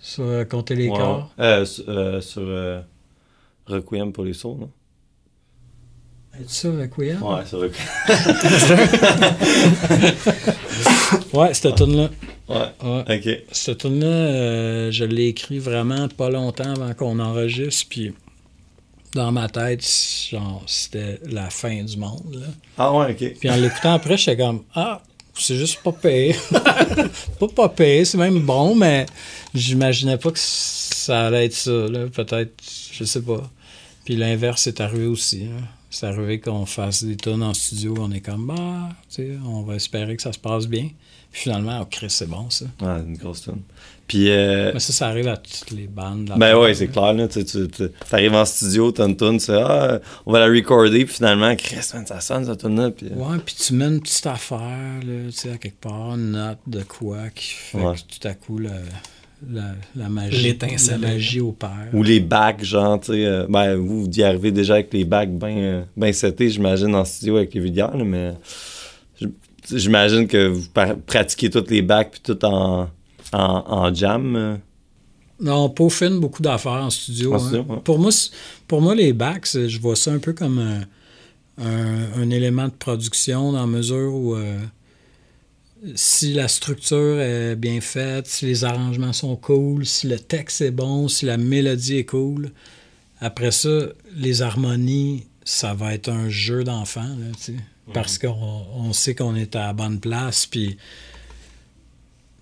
Sur Compter les Ouais. corps. Euh, sur sur, Requiem pour les sourds, non? Est-ce ça, Requiem? Ouais, sur Requiem. [laughs] Ouais, cette tune-là. Ouais. Ouais. Ok. Cette tune-là, euh, je l'ai écrit vraiment pas longtemps avant qu'on enregistre, puis dans ma tête, genre, c'était la fin du monde, là. Ah ouais, ok. Puis en l'écoutant après, j'étais comme Ah, c'est juste pas payé. [laughs] pas pas payé, c'est même bon, mais j'imaginais pas que ça allait être ça, là. Peut-être, je sais pas. Puis l'inverse est arrivé aussi. là. C'est arrivé qu'on fasse des tunes en studio, on est comme Bah, tu sais, on va espérer que ça se passe bien. Puis finalement, oh, Chris, c'est bon ça. Ouais, une grosse tune. Puis. Euh, Mais ça, ça arrive à toutes les bandes. Ben ouais, c'est là. clair, là. Tu tu- tu- t'arrives en studio, t'as une tune, tu sais, ah, on va la recorder, puis finalement, Chris, man, ça sonne, cette tune-là. Puis, euh, Ouais, puis tu mets une petite affaire, là, tu sais, à quelque part, une note de quoi qui fait Ouais. que tout à coup, la, la, la magie, L'étincelle. la magie opère. Ou les bacs, genre, tu sais. euh, ben, vous, vous y arrivez déjà avec les bacs bien ben setés, j'imagine, en studio avec les vidéos, là, mais j'imagine que vous pratiquez toutes les bacs, puis tout en, en, en jam. euh. Non, on peaufine beaucoup d'affaires en studio. En hein. studio, ouais. pour, moi, pour moi, les backs, c'est- je vois ça un peu comme un, un- un élément de production dans la mesure où euh, si la structure est bien faite, si les arrangements sont cool, si le texte est bon, si la mélodie est cool, après ça, les harmonies, ça va être un jeu d'enfant, sais. Parce qu'on on sait qu'on est à la bonne place, puis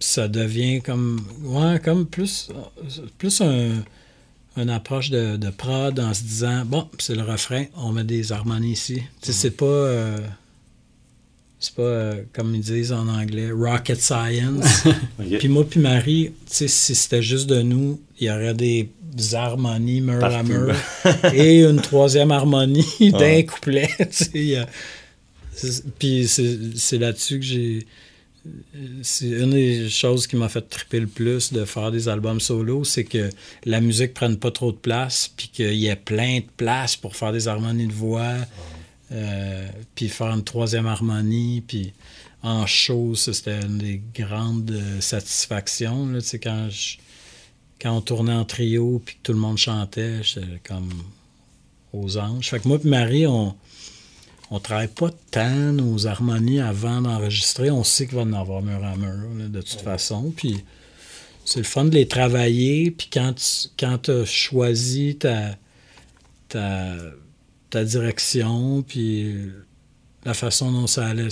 ça devient comme ouais comme plus plus un une approche de, de prod en se disant bon c'est le refrain on met des harmonies ici. Sais c'est pas euh, c'est pas euh, comme ils disent en anglais rocket science. [laughs] Puis moi puis Marie si c'était juste de nous il y aurait des harmonies mur à mur [laughs] et une troisième harmonie [laughs] d'un couplet puis c'est c'est là-dessus que j'ai c'est une des choses qui m'a fait triper le plus de faire des albums solo, c'est que la musique prenne pas trop de place, puis qu'il y ait plein de place pour faire des harmonies de voix, euh, puis faire une troisième harmonie, puis en show, c'était une des grandes euh, satisfactions, là, quand, je- quand on tournait en trio, puis que tout le monde chantait, j'étais comme aux anges. Fait que moi et Marie, on on travaille pas tant nos harmonies avant d'enregistrer. On sait qu'il va en avoir mur à mur, là, de toute façon. Puis c'est le fun de les travailler. Puis quand tu quand as choisi ta, ta, ta direction, puis la façon dont ça allait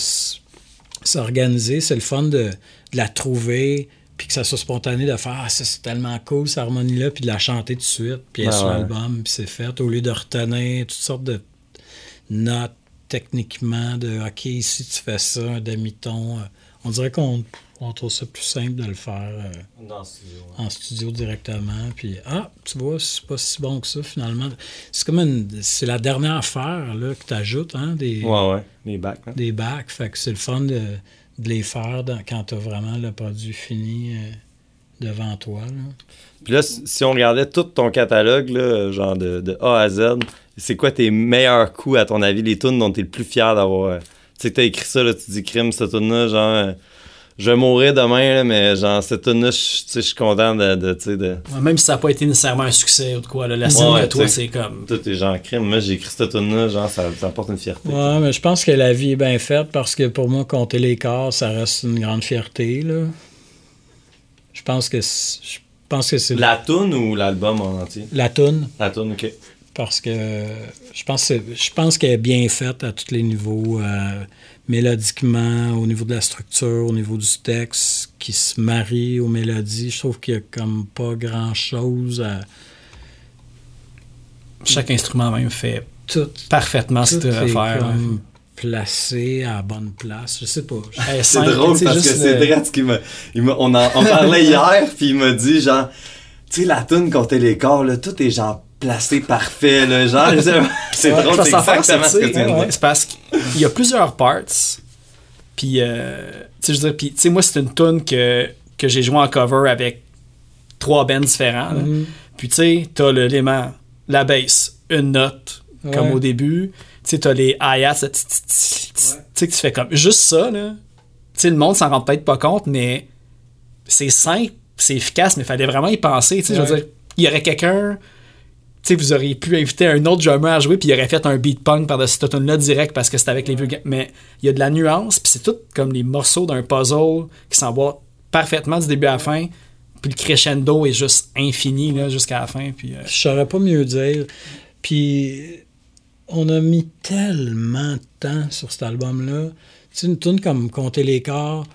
s'organiser, c'est le fun de, de la trouver, puis que ça soit spontané de faire Ah, ça c'est tellement cool, cette harmonie-là, puis de la chanter tout de suite, puis Ouais, sur ouais. l'album, puis c'est fait, au lieu de retenir toutes sortes de notes techniquement de OK, ici tu fais ça, un demi-ton. euh, On dirait qu'on on trouve ça plus simple de le faire euh, Dans en studio directement. Puis, ah, tu vois, c'est pas si bon que ça, finalement. C'est comme une. C'est la dernière affaire là, que tu ajoutes, hein, des, Ouais, ouais. Les bacs, hein. des bacs. Fait que c'est le fun de, de les faire dans- quand tu as vraiment le produit fini euh, devant toi. là. Puis là, si on regardait tout ton catalogue, là, genre de, de A à Z, c'est quoi tes meilleurs coups, à ton avis, les tunes dont tu es le plus fier d'avoir. euh, Tu sais, t'as écrit ça, là, tu dis crime, cette tune-là, genre. Je vais mourir demain, là, mais genre, cette tune-là, je tu sais, je suis content de. de, tu sais, de... Ouais, Même si ça n'a pas été nécessairement un succès ou de quoi, là, la scène Ouais, de toi, c'est comme. Tout est genre crime. Moi, j'ai écrit cette tune-là, genre, ça, ça apporte une fierté. Ouais, mais je pense que la vie est bien faite parce que pour moi, compter les corps, ça reste une grande fierté. Là. Je pense que c'est- je pense que c'est La tune ou l'album en entier? La toune. La tune, ok. parce que je pense, que- je pense qu'elle est bien faite à tous les niveaux, euh, mélodiquement, au niveau de la structure, au niveau du texte, qui se marie aux mélodies. Je trouve qu'il n'y a comme pas grand-chose à Chaque instrument même fait tout. parfaitement ce tout que tu veux est faire. comme placé à la bonne place. Je sais pas. Je- [laughs] C'est simple, drôle parce que c'est le- Dretz qui m'a- On, en, on parlait [laughs] hier, puis il m'a dit, genre, tu sais, la tune compter les corps, là, tout est genre placé parfait, là, genre, c'est Ouais, drôle, c'est exactement ce que tu tu sais, viens de ouais, dire. C'est parce qu'il y a plusieurs parts. Puis, euh, tu sais, je veux dire, puis, tu sais, moi, c'est une tune que, que j'ai joué en cover avec trois bands différents. Mhm. Puis, tu sais, t'as l'élément, la bass, une note, comme au début. Tu sais, t'as les hi-hats, tu sais, que tu fais comme juste ça, là. Tu sais, le monde s'en rend peut-être pas compte, mais c'est simple, c'est efficace, mais il fallait vraiment y penser. Tu sais, je veux dire, il y aurait quelqu'un sais, vous auriez pu inviter un autre drummer à jouer, puis il aurait fait un beat punk par-dessus cette tune là direct parce que c'était avec les vieux gars. Mais il y a de la nuance, puis c'est tout comme les morceaux d'un puzzle qui s'envoient parfaitement du début à la fin, puis le crescendo est juste infini là, jusqu'à la fin. Puis, euh, Je saurais pas mieux dire. Puis, on a mis tellement de temps sur cet album-là. Tu sais, une tune comme Compter les corps,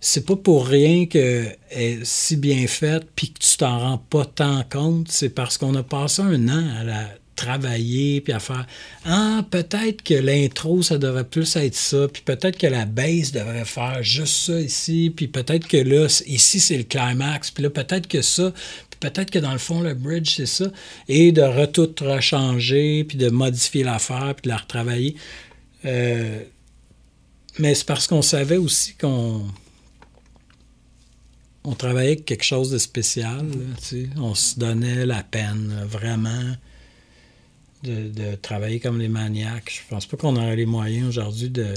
c'est pas pour rien qu'elle est si bien faite puis que tu t'en rends pas tant compte. C'est parce qu'on a passé un an à la travailler puis à faire ah peut-être que l'intro ça devrait plus être ça puis peut-être que la bass devrait faire juste ça ici puis peut-être que là ici c'est le climax puis là peut-être que ça puis peut-être que dans le fond le bridge c'est ça et de re- tout rechanger puis de modifier l'affaire puis de la retravailler Euh, mais c'est parce qu'on savait aussi qu'on on travaillait avec quelque chose de spécial. là, tu sais. on se donnait la peine, là, vraiment, de, de travailler comme les maniaques. Je pense pas qu'on aurait les moyens aujourd'hui de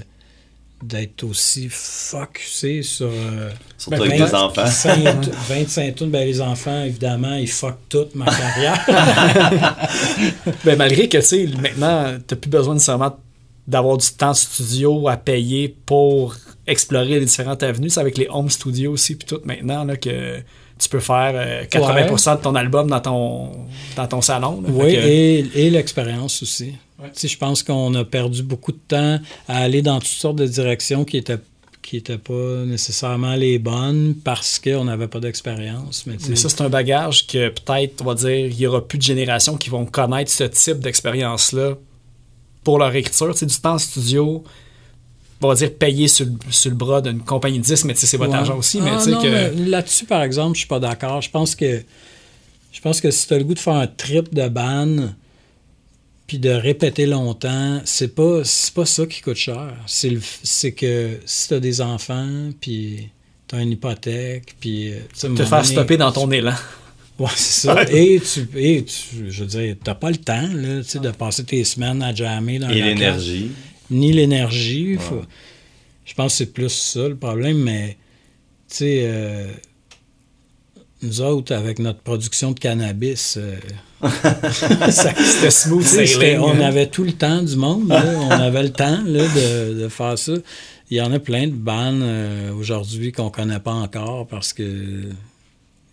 d'être aussi focusé sur euh, Surtout avec des enfants. 25, 25 tonnes. Ben, les enfants, évidemment, ils fuck toute ma carrière. [laughs] ben, malgré que, tu sais, maintenant, t'as plus besoin nécessairement d'avoir du temps studio à payer pour explorer les différentes avenues. C'est avec les home studios aussi, puis tout maintenant, là, que tu peux faire euh, 80% de ton album dans ton, dans ton salon. là. Oui, que- et, et l'expérience aussi. Tu sais, Je pense qu'on a perdu beaucoup de temps à aller dans toutes sortes de directions qui étaient qui n'étaient pas nécessairement les bonnes parce qu'on n'avait pas d'expérience. Mais, Mais ça, c'est un bagage que peut-être, on va dire, il n'y aura plus de générations qui vont connaître ce type d'expérience-là pour leur écriture. Tu sais, du temps studio, on va dire, payer sur, le- sur le bras d'une compagnie de disques, mais tu sais, c'est votre Ouais. argent aussi. mais Ah, tu sais non, que... mais Là-dessus, par exemple, je suis pas d'accord. Je pense que je pense que si tu as le goût de faire un trip de ban puis de répéter longtemps, c'est pas c'est pas ça qui coûte cher. C'est le- c'est que si tu as des enfants puis tu as une hypothèque puis euh, te faire donné, stopper dans ton élan. Ouais, c'est ça. Et tu, et tu, je veux dire, t'as pas le temps là, tu sais, de passer tes semaines à jammer dans Et l'énergie. Ni l'énergie. faut- Je pense que c'est plus ça le problème, mais tu sais, euh, nous autres, avec notre production de cannabis, euh, [laughs] ça- C'était smooth sailing. on hein. avait tout le temps du monde. là. [laughs] on avait le temps là, de, de faire ça. Il y en a plein de bandes euh, aujourd'hui qu'on connaît pas encore parce que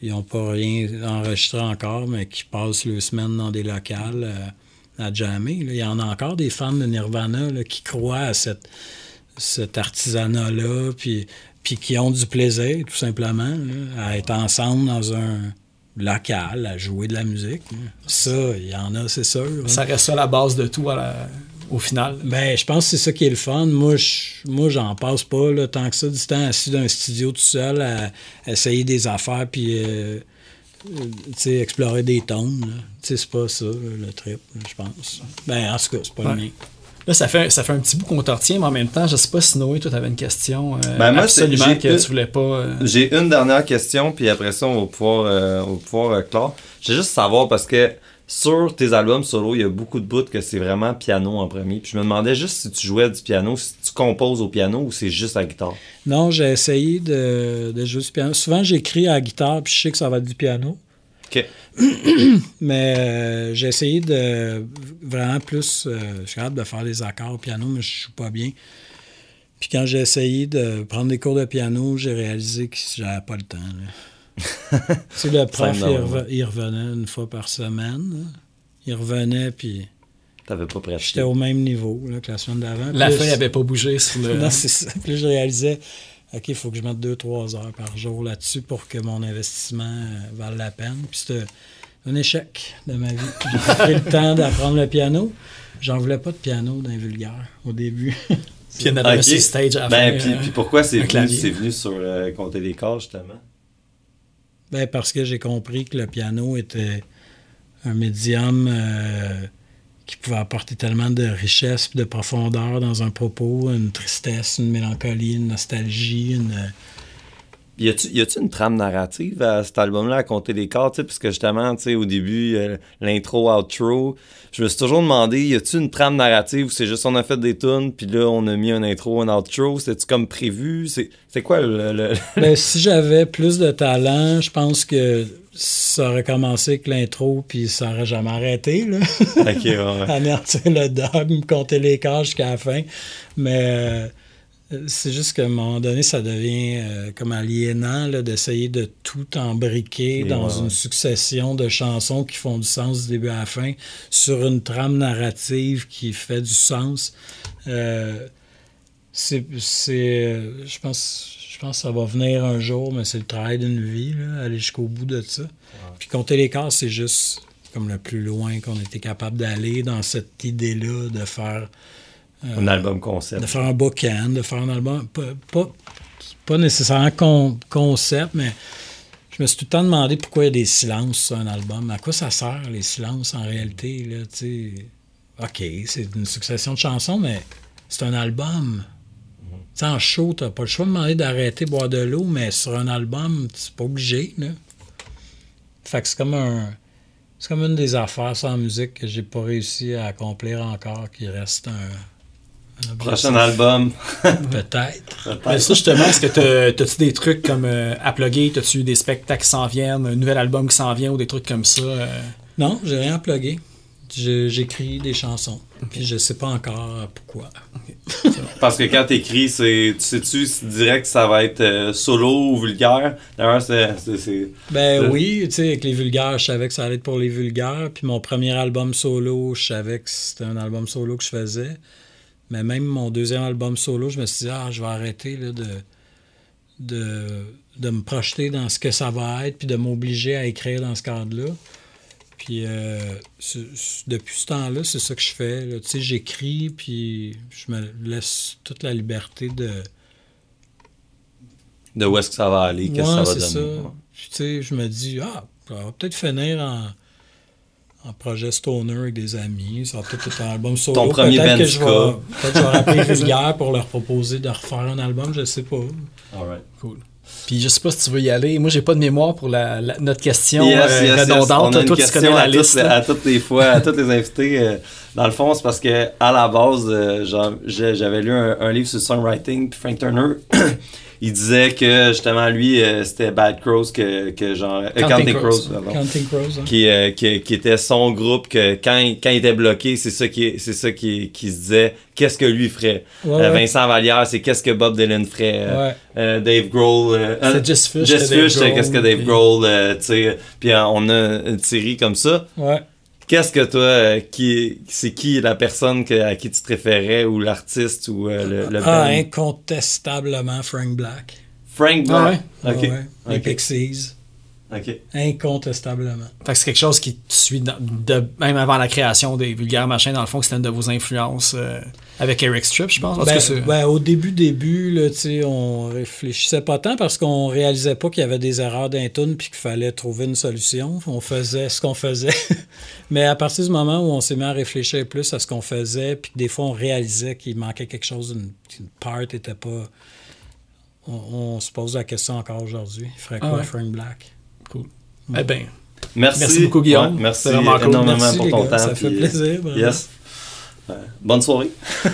ils n'ont pas rien enregistré encore, mais qui passent le semaine dans des locales euh, à jammer. là. Il y en a encore des fans de Nirvana là, qui croient à cette, cet artisanat-là, puis, puis qui ont du plaisir, tout simplement, là, à être ensemble dans un local, à jouer de la musique. Ça, il y en a, c'est sûr. là. Ça reste ça la base de tout à la- au final. Ben, je pense que c'est ça qui est le fun. Moi, je- moi j'en passe pas là, tant que ça du temps assis dans un studio tout seul à, à essayer des affaires puis euh, sais, explorer des sais, c'est pas ça, le trip, je pense. Ben, en tout cas, c'est pas Ouais. le mien. Là, ça fait, ça fait un petit bout qu'on te retient, mais en même temps, je sais pas si Noé, toi, t'avais une question euh, Ben, moi, c'est- absolument que une- tu voulais pas... euh, J'ai une dernière question, puis après ça, on va pouvoir, euh, on va pouvoir euh, clore. J'ai juste savoir parce que sur tes albums solo, il y a beaucoup de bouts que c'est vraiment piano en premier. Puis je me demandais juste si tu jouais du piano, si tu composes au piano ou c'est juste à la guitare. Non, j'ai essayé de, de jouer du piano. Souvent, j'écris à la guitare puis je sais que ça va être du piano. Ok. [coughs] Mais euh, j'ai essayé de vraiment plus. euh, je suis capable de faire des accords au piano, mais je joue pas bien. Puis quand j'ai essayé de prendre des cours de piano, j'ai réalisé que j'avais pas le temps. là. [laughs] tu sais, le prof, il, revenait une fois par semaine. là. Il revenait, puis T'avais pas prêté. j'étais au même niveau là, que la semaine d'avant. La feuille avait pas bougé sur le... [laughs] non, c'est ça. Puis je réalisais, OK, il faut que je mette 2-3 heures par jour là-dessus pour que mon investissement euh, vale la peine. Puis c'était un échec de ma vie. [laughs] J'ai pris le temps d'apprendre le piano. J'en voulais pas de piano d'un vulgaire au début. Puis il y en avait Ok. sur stage à Ben, puis, euh, puis pourquoi c'est venu, c'est venu sur euh, compter les corps, justement? Ben, parce que j'ai compris que le piano était un médium euh, qui pouvait apporter tellement de richesse de profondeur dans un propos, une tristesse, une mélancolie, une nostalgie, une... Y a-tu une trame narrative à cet album-là, à compter les corps, parce que justement, au début, euh, l'intro, outro, je me suis toujours demandé, y a-tu une trame narrative où c'est juste on a fait des tunes, puis là, on a mis un intro, un outro, c'était-tu comme prévu? C'est c'est quoi le... le- Ben, si j'avais plus de talent, je pense que ça aurait commencé avec l'intro, puis ça aurait jamais arrêté, là. Ok, ouais, [laughs] le dogme, compter les cases jusqu'à la fin. Mais euh, c'est juste qu'à un moment donné, ça devient euh, comme aliénant d'essayer de tout embriquer Et dans ouais, une succession de chansons qui font du sens du début à la fin sur une trame narrative qui fait du sens. Euh, c'est, euh, je pense, je pense que ça va venir un jour, mais c'est le travail d'une vie, là, aller jusqu'au bout de ça. Puis compter les cases, c'est juste comme le plus loin qu'on était capable d'aller dans cette idée-là de faire, Un album concept. de faire un bookend, de faire un album. Pas, pas, pas nécessairement con- concept, mais je me suis tout le temps demandé pourquoi il y a des silences sur un album. À quoi ça sert, les silences, en réalité? Là? OK, c'est une succession de chansons, mais c'est un album. Tu sais, en show, t'as pas le choix de demander d'arrêter boire de l'eau, mais sur un album, c'est pas obligé. Là. Fait que c'est comme un. C'est comme une des affaires sans musique que j'ai pas réussi à accomplir encore, qui reste un. Objectif. Prochain album. [laughs] Peut-être. Mais ça, justement, est-ce que t'as- t'as-tu des trucs comme euh, à plugger? T'as-tu des spectacles qui s'en viennent, un nouvel album qui s'en vient ou des trucs comme ça? euh? Non, j'ai rien à plugger. J'écris des chansons. Puis je sais pas encore pourquoi. [laughs] Parce que quand t'écris, c'est, tu sais-tu, tu dirais que ça va être euh, solo ou vulgaire? D'ailleurs, c'est... Ben oui, tu sais, avec les vulgaires, je savais que ça allait être pour les vulgaires. Puis mon premier album solo, je savais que c'était un album solo que je faisais. Mais même mon deuxième album solo, je me suis dit, ah, je vais arrêter là, de, de, de me projeter dans ce que ça va être, puis de m'obliger à écrire dans ce cadre-là. Puis euh, depuis ce temps-là, c'est ça que je fais. Tu sais, j'écris, puis je me laisse toute la liberté de, De où est-ce que ça va aller, qu'est-ce Ouais, que ça va donner. ça. Ouais. Puis, tu sais, je me dis, ah, ça va peut-être finir en, en projet stoner avec des amis. Ça va peut-être être un album solo. Ton premier peut-être que je vais, peut-être que je vais rappeler Vulgaire pour leur proposer de refaire un album, je sais pas. Alright. Cool. Puis je sais pas si tu veux y aller. Moi, j'ai pas de mémoire pour la, la- notre question Yes, euh, yes, yes. redondante. On a une Toi, tu question connais la à, liste. toutes, là. à toutes les fois, à tous les invités. euh, dans le fond, c'est parce que à la base, euh, j'avais lu un, un livre sur le songwriting, puis Frank Turner, [clears throat] il disait que justement lui, euh, c'était Bad Crows que, que genre, euh, Counting Crows. Hein. qui, euh, qui, qui était son groupe que quand, il- quand il était bloqué, c'est ça qui c'est ça qui, qui se disait qu'est-ce que lui ferait? Ouais. Vincent Vallière, c'est qu'est-ce que Bob Dylan ferait? Ouais. Dave Grohl, C'était euh, Jess Fish. Dave Fish, c'est qu'est-ce que Dave Grohl, tu sais, puis on a une série comme ça. Ouais. Qu'est-ce que toi, euh, qui, c'est qui la personne que- à qui tu te référais ou l'artiste ou euh, le, le Ah, band? incontestablement Frank Black. Frank Ah Black. ouais? Ok. Ouais, ouais. Les Ok. Pixies. Incontestablement. Fait que c'est quelque chose qui te suit dans- de, même avant la création des vulgaires machins, dans le fond, que c'était une de vos influences euh, avec Eric Strip, je pense. Ben, ben, au début, début, là, tu sais, on réfléchissait pas tant parce qu'on réalisait pas qu'il y avait des erreurs d'intune puis qu'il fallait trouver une solution. On faisait ce qu'on faisait. [laughs] Mais à partir du moment où on s'est mis à réfléchir plus à ce qu'on faisait, puis que des fois on réalisait qu'il manquait quelque chose, une, une part était pas. On, on se pose la question encore aujourd'hui. Il ferait Ah quoi, ouais. Frank Black? Cool. Eh ben, Merci. Merci beaucoup, Guillaume. Ouais, merci C'est vraiment cool. énormément Merci, pour ton gars, temps. ça fait plaisir, vraiment. Yes. Ouais. Bonne soirée. [laughs]